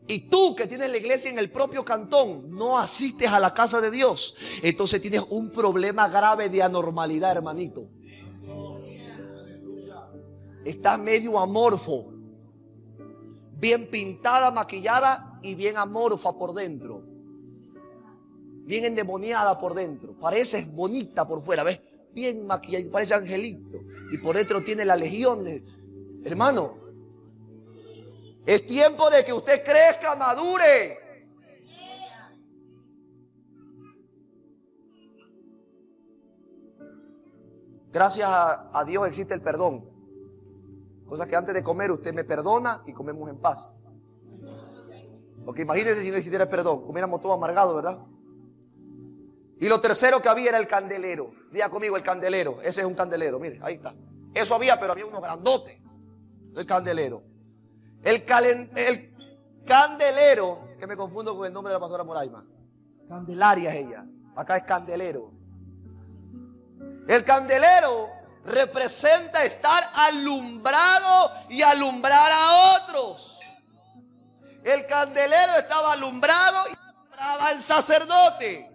Y tú que tienes la iglesia en el propio cantón, no asistes a la casa de Dios. Entonces tienes un problema grave de anormalidad, hermanito. Estás medio amorfo. Bien pintada, maquillada y bien amorfa por dentro. Bien endemoniada por dentro. Pareces bonita por fuera, ¿ves? Bien maquillada, parece angelito. Y por dentro tiene la legión. Hermano, es tiempo de que usted crezca, madure. Gracias a, Dios existe el perdón. Cosa que antes de comer usted me perdona y comemos en paz. Porque imagínense si no existiera el perdón, comiéramos todo amargado, ¿verdad? Y lo tercero que había era el candelero. Diga conmigo el candelero. Ese es un candelero, mire, ahí está. Eso había, pero había uno grandote. El candelero. El, el candelero, que me confundo con el nombre de la pastora Moraima. Candelaria es ella. Acá es candelero. El candelero representa estar alumbrado y alumbrar a otros. El candelero estaba alumbrado y alumbraba al sacerdote.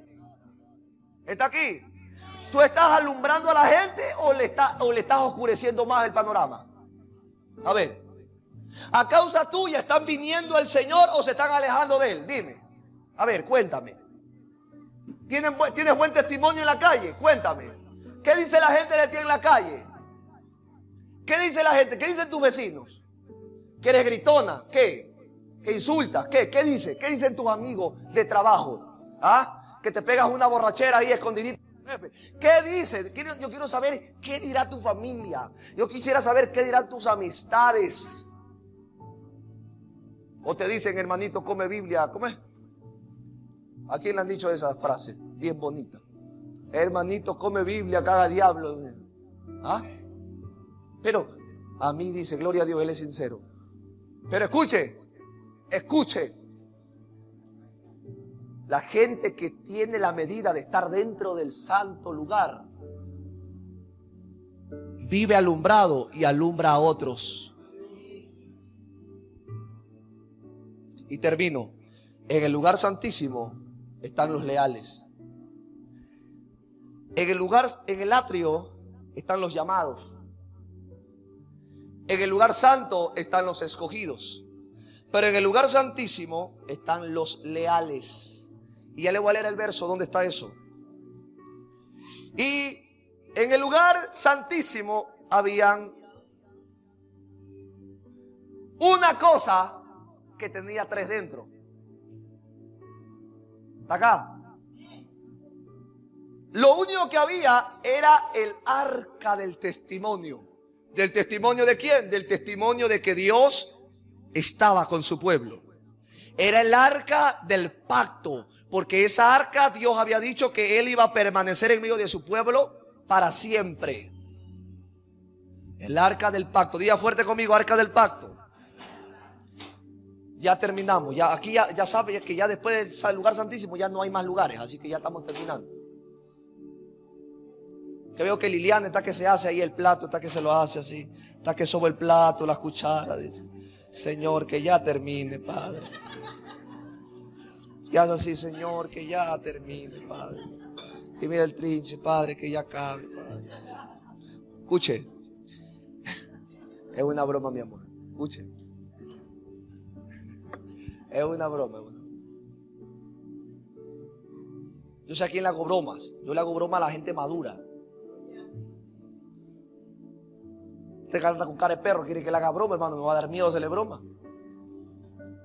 ¿Está aquí? ¿Tú estás alumbrando a la gente o le, está, o le estás oscureciendo más el panorama? A ver. A causa tuya están viniendo al Señor o se están alejando de Él. Dime. A ver, cuéntame. ¿Tienes, ¿Tienes buen testimonio en la calle? Cuéntame. ¿Qué dice la gente de ti en la calle? ¿Qué dice la gente? ¿Qué dicen tus vecinos? ¿Que eres gritona? ¿Qué? ¿Que insultas? ¿Qué? ¿Qué dice? ¿Qué dicen tus amigos de trabajo? ¿Ah? Que te pegas una borrachera ahí escondidita. ¿Qué dice? Yo quiero saber qué dirá tu familia. Yo quisiera saber qué dirán tus amistades. O te dicen, hermanito, come Biblia. ¿Cómo es? ¿A quién le han dicho esa frase? Bien bonita. Hermanito, come Biblia, caga diablo. ¿Ah? Pero a mí dice, gloria a Dios, Él es sincero. Pero escuche, escuche. La gente que tiene la medida de estar dentro del santo lugar vive alumbrado y alumbra a otros. Y termino. En el lugar santísimo están los leales. En el lugar, en el atrio están los llamados. En el lugar santo están los escogidos. Pero en el lugar santísimo están los leales. Y ya le voy a leer el verso, ¿dónde está eso? Y en el lugar santísimo habían una cosa que tenía tres dentro. ¿Está acá? Lo único que había era el arca del testimonio. ¿Del testimonio de quién? Del testimonio de que Dios estaba con su pueblo. Era el arca del pacto, porque esa arca Dios había dicho que Él iba a permanecer en medio de su pueblo para siempre. El arca del pacto. Diga fuerte conmigo, arca del pacto ya terminamos. Ya, aquí ya, sabe que ya después del lugar santísimo ya no hay más lugares, así que ya estamos terminando. Que veo que Liliana está que se hace ahí el plato, está que se lo hace así, está que soba el plato, la cuchara, dice, Señor, que ya termine, Padre. Y hace así, Señor, que ya termine, Padre. Y mira el trinche, Padre, que ya acabe, Padre. Escuche, es una broma, mi amor. Escuche. Es una broma. Yo sé a quién le hago bromas. Yo le hago broma a la gente madura. Usted anda con cara de perro, quiere que le haga broma, hermano. Me va a dar miedo hacerle broma.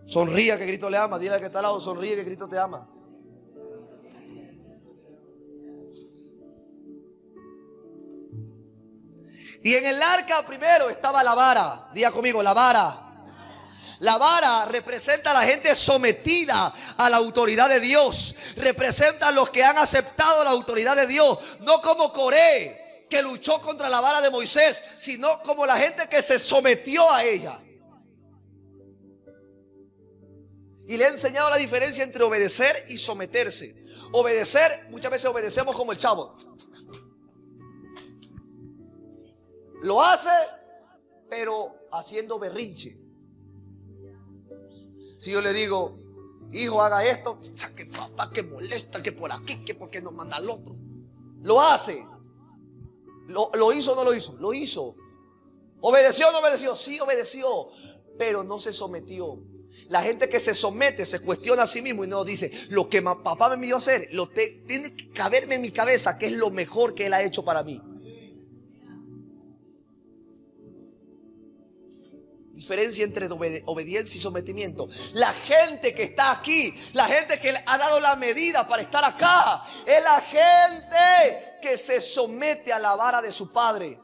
Sonríe que Cristo le ama. Dile al que está al lado, sonríe que Cristo te ama. Y en el arca primero estaba la vara. Diga conmigo, la vara. La vara representa a la gente sometida a la autoridad de Dios. Representa a los que han aceptado la autoridad de Dios. No como Coré, que luchó contra la vara de Moisés, sino como la gente que se sometió a ella. Y le he enseñado la diferencia entre obedecer y someterse. Obedecer, muchas veces obedecemos como el chavo. Lo hace, pero haciendo berrinche. Si yo le digo, hijo, haga esto, que papá que molesta, que por aquí, que porque nos manda al otro. Lo hace. Lo, lo hizo o no lo hizo? Lo hizo. ¿Obedeció o no obedeció? Sí, obedeció, pero no se sometió. La gente que se somete se cuestiona a sí mismo y no dice, lo que papá me envió a hacer, lo tiene que caberme en mi cabeza, que es lo mejor que él ha hecho para mí. Diferencia entre obediencia y sometimiento. La gente que está aquí, la gente que ha dado la medida para estar acá, es la gente que se somete a la vara de su padre.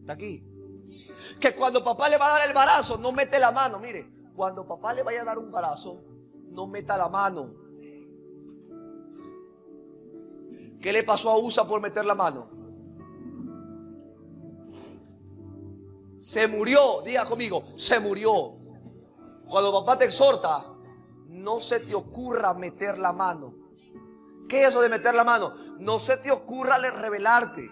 Está aquí. Que cuando papá le va a dar el barazo, no mete la mano. Mire, cuando papá le vaya a dar un barazo, no meta la mano. ¿Qué le pasó a USA por meter la mano? Se murió, diga conmigo, se murió. Cuando papá te exhorta, no se te ocurra meter la mano. ¿Qué es eso de meter la mano? No se te ocurra revelarte.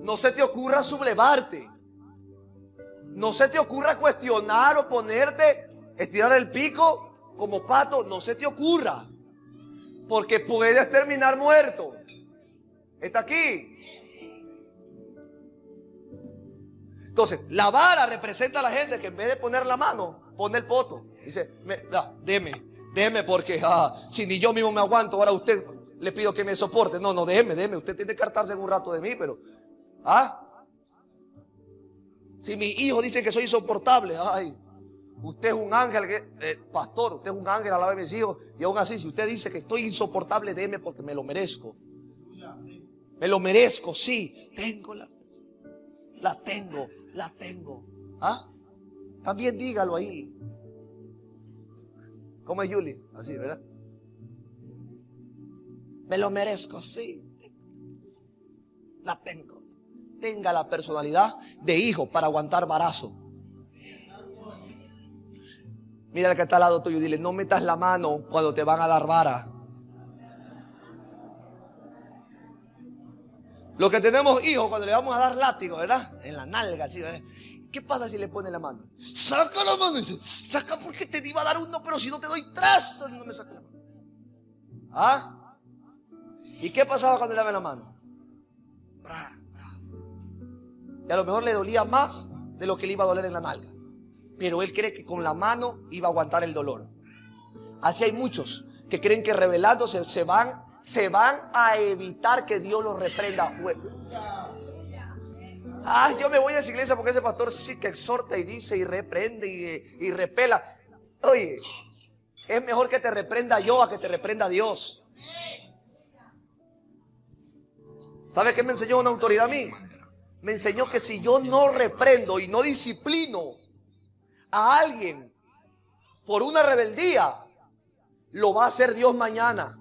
No se te ocurra sublevarte. No se te ocurra cuestionar o ponerte, estirar el pico como pato. No se te ocurra. Porque puedes terminar muerto. Está aquí. Entonces, la vara representa a la gente que en vez de poner la mano, pone el poto. Dice, déme, déme porque ah, si ni yo mismo me aguanto, ahora usted le pido que me soporte. No, no, déme, déme. Usted tiene que hartarse en un rato de mí, pero... ¿Ah? Si mis hijos dicen que soy insoportable, ay, usted es un ángel, eh, pastor, usted es un ángel al lado de mis hijos. Y aún así, si usted dice que estoy insoportable, déme porque me lo merezco. Me lo merezco, sí. Tengo la, la tengo la tengo. ¿Ah? También dígalo ahí. ¿Cómo es Julie? Así, ¿verdad? Me lo merezco, sí. La tengo. Tenga la personalidad de hijo para aguantar barazo. Mira el que está al lado tuyo y dile, no metas la mano cuando te van a dar vara. Los que tenemos hijos, cuando le vamos a dar látigo, ¿verdad? En la nalga, así. ¿Qué pasa si le pone la mano? Saca la mano. Dice, saca porque te iba a dar uno, pero si no te doy tres, no me saca la mano. ¿Ah? ¿Y qué pasaba cuando le daba la mano? Y a lo mejor le dolía más de lo que le iba a doler en la nalga. Pero él cree que con la mano iba a aguantar el dolor. Así hay muchos que creen que revelándose se van se van a evitar que Dios los reprenda afuera. Ah, yo me voy a esa iglesia porque ese pastor sí que exhorta y dice y reprende y, y repela. Oye, es mejor que te reprenda yo a que te reprenda Dios. ¿Sabe qué me enseñó una autoridad a mí? Me enseñó que si yo no reprendo y no disciplino a alguien por una rebeldía, lo va a hacer Dios mañana.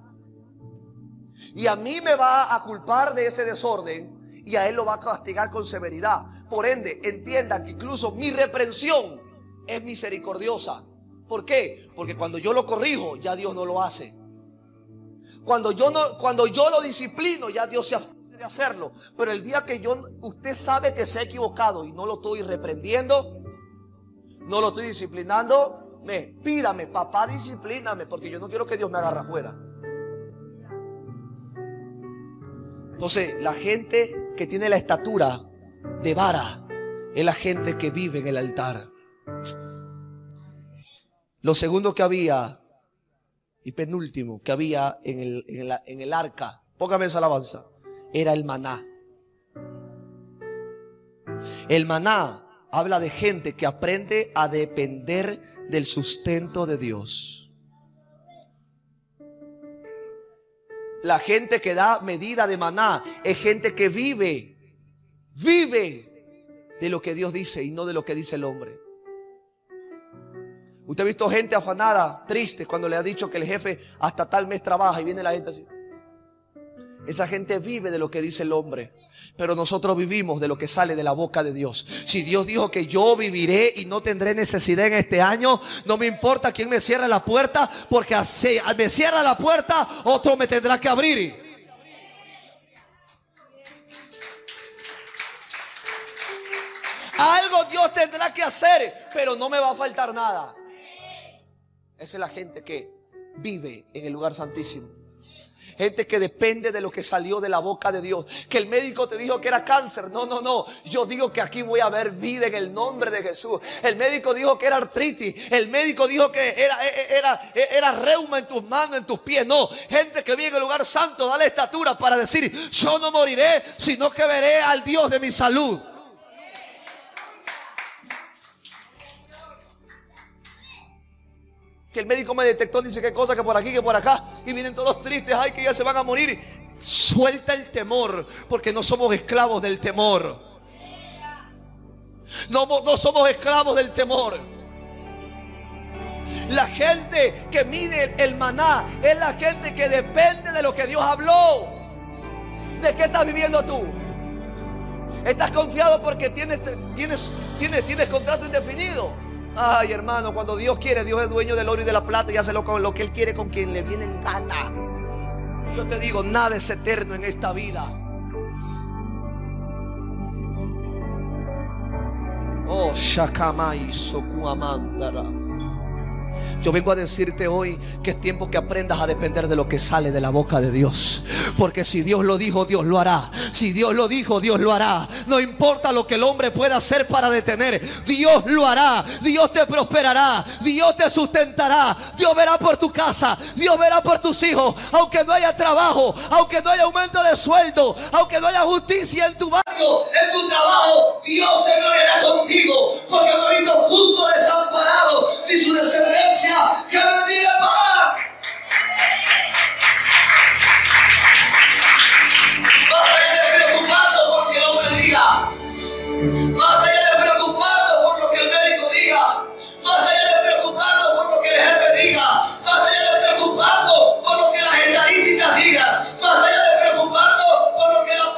Y a mí me va a culpar de ese desorden y a él lo va a castigar con severidad. Por ende, entiendan que incluso mi reprensión es misericordiosa. ¿Por qué? Porque cuando yo lo corrijo, ya Dios no lo hace. Cuando yo no, cuando yo lo disciplino, ya Dios se hacerlo. Pero el día que yo, usted sabe que se ha equivocado y no lo estoy reprendiendo, no lo estoy disciplinando, me pídame, papá, disciplíname, porque yo no quiero que Dios me agarre afuera. Entonces, la gente que tiene la estatura de vara es la gente que vive en el altar. Lo segundo que había, y penúltimo, que había en el, en el arca, póngame esa alabanza. Era el maná. El maná habla de gente que aprende a depender del sustento de Dios. La gente que da medida de maná es gente que vive, vive de lo que Dios dice y no de lo que dice el hombre. Usted ha visto gente afanada, triste, cuando le ha dicho que el jefe hasta tal mes trabaja y viene la gente así. Esa gente vive de lo que dice el hombre. Pero nosotros vivimos de lo que sale de la boca de Dios. Si Dios dijo que yo viviré y no tendré necesidad en este año, no me importa quién me cierre la puerta, porque si me cierra la puerta, otro me tendrá que abrir. Algo Dios tendrá que hacer, pero no me va a faltar nada. Esa es la gente que vive en el lugar santísimo. Gente que depende de lo que salió de la boca de Dios. Que el médico te dijo que era cáncer. No, no, no. Yo digo que aquí voy a ver vida en el nombre de Jesús. El médico dijo que era artritis. El médico dijo que era, era, era, reuma en tus manos, en tus pies. No. Gente que vive en el lugar santo, da la estatura para decir, yo no moriré, sino que veré al Dios de mi salud. Que el médico me detectó, dice qué cosa, que por aquí, que por acá, y vienen todos tristes, ay, que ya se van a morir. Suelta el temor, porque no somos esclavos del temor. No, no somos esclavos del temor. La gente que mide el maná es la gente que depende de lo que Dios habló. ¿De qué estás viviendo tú? ¿Estás confiado porque tienes, tienes, tienes, tienes contrato indefinido? Ay, hermano, cuando Dios quiere, Dios es dueño del oro y de la plata y hace lo, lo que Él quiere con quien le viene en gana. Yo te digo, nada es eterno en esta vida. Oh, Shakamai Sokuamandara. Yo vengo a decirte hoy que es tiempo que aprendas a depender de lo que sale de la boca de Dios. Porque si Dios lo dijo, Dios lo hará. Si Dios lo dijo, Dios lo hará. No importa lo que el hombre pueda hacer para detener. Dios lo hará. Dios te prosperará. Dios te sustentará. Dios verá por tu casa. Dios verá por tus hijos. Aunque no haya trabajo. Aunque no haya aumento de sueldo. Aunque no haya justicia en tu barrio. En tu trabajo. Dios se gloriará contigo. Porque no ha visto desamparado. Ni su descendencia que bendiga paz. Basta de preocupado porque el hombre diga. Basta ya de preocupado por lo que el médico diga. Basta ya de preocupado por lo que el jefe diga. Basta ya de preocupado por lo que las estadísticas digan. Basta ya de preocupado por lo que la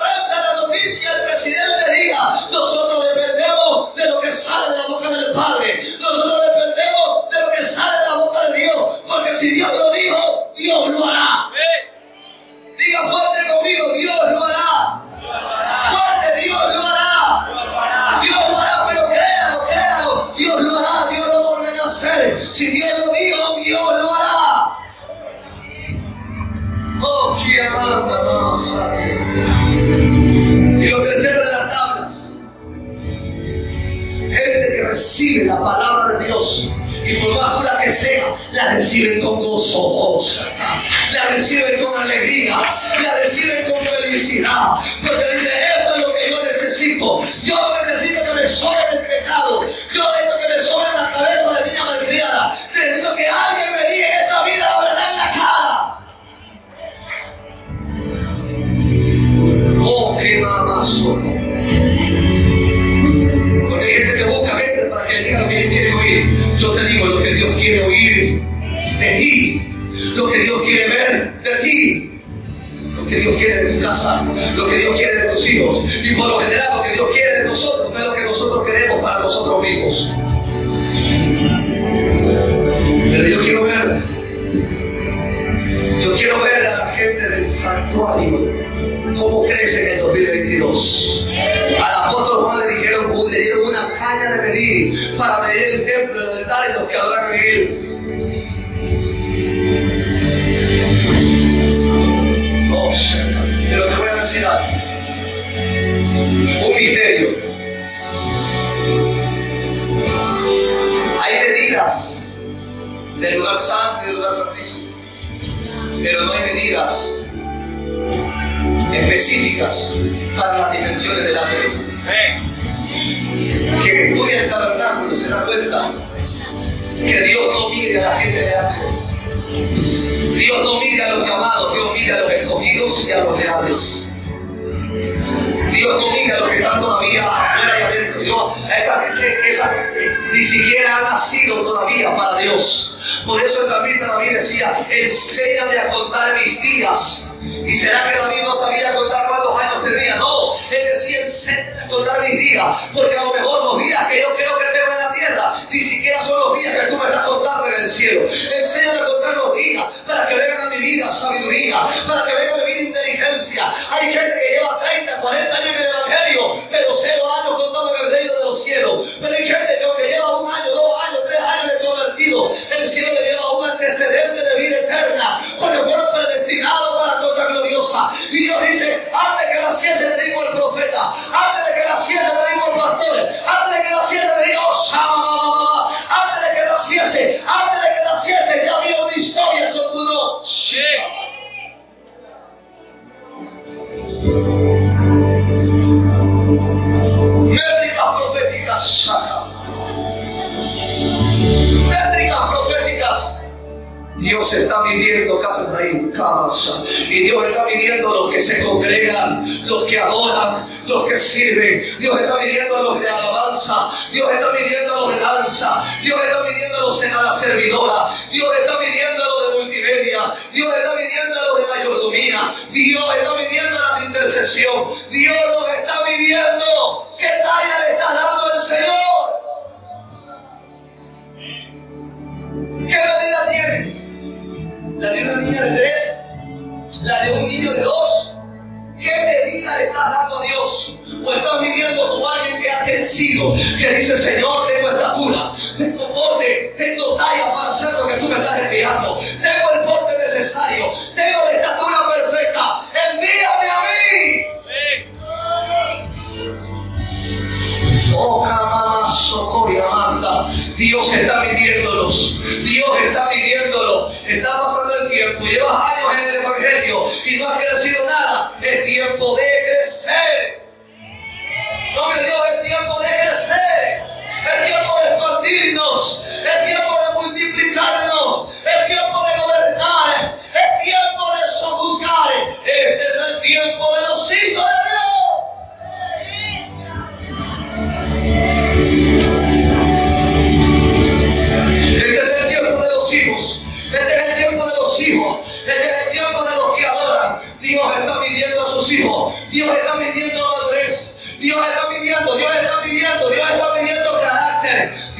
Dios no mide a los llamados, Dios mide a los escogidos y a los leales. Dios no mide a los que están todavía afuera y adentro. Dios, esa, esa, ni siquiera ha nacido todavía para Dios. Por eso el salmista David decía, enséñame a contar mis días. ¿Y será que David no sabía contar cuántos años tenía? No, él decía, enséñame a contar mis días. Porque a lo mejor los días que yo creo que tengo tierra, ni siquiera son los días que tú me estás contando en el cielo. Enséñame a contar los días para que vengan a mi vida sabiduría, para que venga a mi vida inteligencia. Hay gente que lleva 30, 40 años en el Evangelio, pero cero años contado en el reino de los cielos. Pero hay gente que aunque lleva un año, dos años, tres años de convertido, el cielo le lleva un antecedente de vida eterna, porque fueron predestinados para cosas gloriosas. Y Dios dice, antes que naciese le digo al profeta, antes de que naciese le digo al pastor, antes de que naciese le digo, oh, antes de que naciese, antes de que naciese, ya había una historia con tu nombre. Métricas proféticas. Dios está midiendo casa raíz, y Dios está midiendo los que se congregan, los que adoran, los que sirven. Dios está midiendo a los de alabanza, Dios está midiendo a los de danza, Dios está midiendo a los de la servidora, Dios está midiendo a los de multimedia, Dios está midiendo a los de mayordomía, Dios está midiendo a de intercesión, Dios nos está midiendo qué talla le está dando el Señor. ¿Qué medida tienes? ¿La de una niña de tres? ¿La de un niño de dos? ¿Qué medida le estás dando a Dios? ¿O estás midiendo como alguien que ha crecido, que dice, Señor, tengo estatura, tengo porte, tengo talla para hacer lo que tú me estás enviando, tengo el porte necesario, tengo la estatura perfecta, envíame a mí.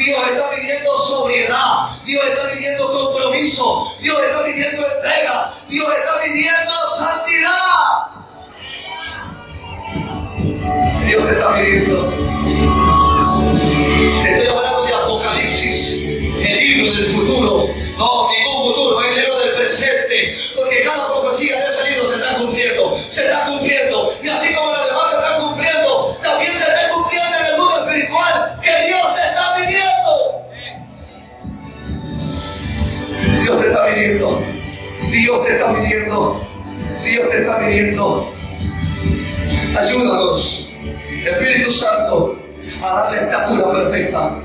Dios está midiendo sobriedad. Dios está midiendo compromiso. Dios está midiendo entrega. Dios está midiendo santidad. Dios te está midiendo. Te estoy hablando de Apocalipsis, el libro del futuro. No, ningún futuro, el libro del presente. Porque cada profecía de ese libro se está cumpliendo. Se está cumpliendo. Dios te está pidiendo. Dios te está pidiendo. Dios te está pidiendo. Ayúdanos, Espíritu Santo, a darle estatura perfecta.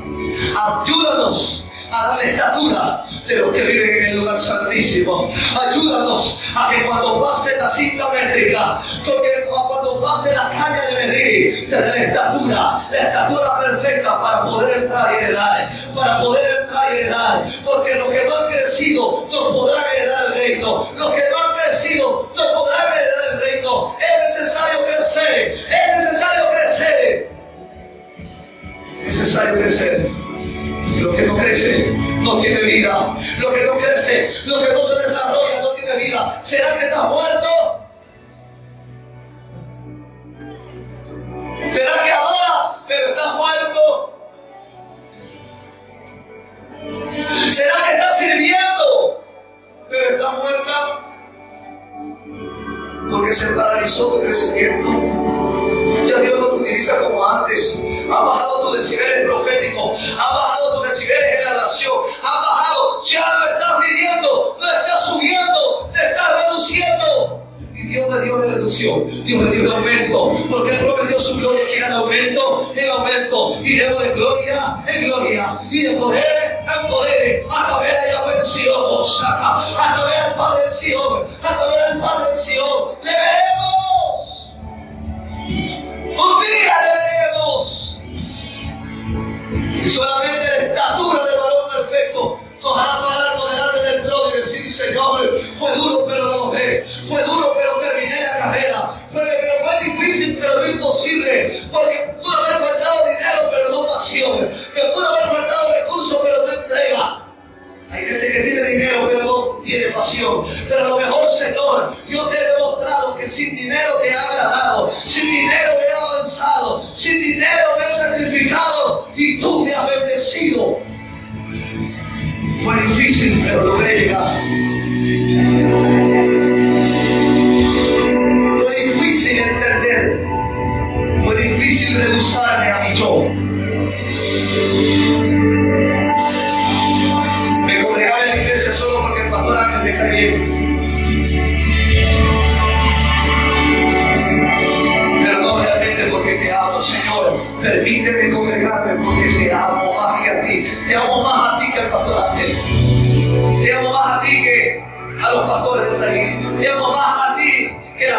Ayúdanos a darle estatura de los que viven en el lugar santísimo. Ayúdanos a que cuando pase la cinta métrica, cuando pase la caña de medir, te la estatura, la estatura perfecta para poder entrar y heredar, para poder entrar y heredar. Porque los que no han crecido no podrán heredar el reino. Los que no han crecido no podrán heredar el reino. Es necesario crecer, es necesario crecer. Es necesario crecer. Lo que no crece no tiene vida. Lo que no crece, lo que no se desarrolla no tiene vida. ¿Será que estás muerto?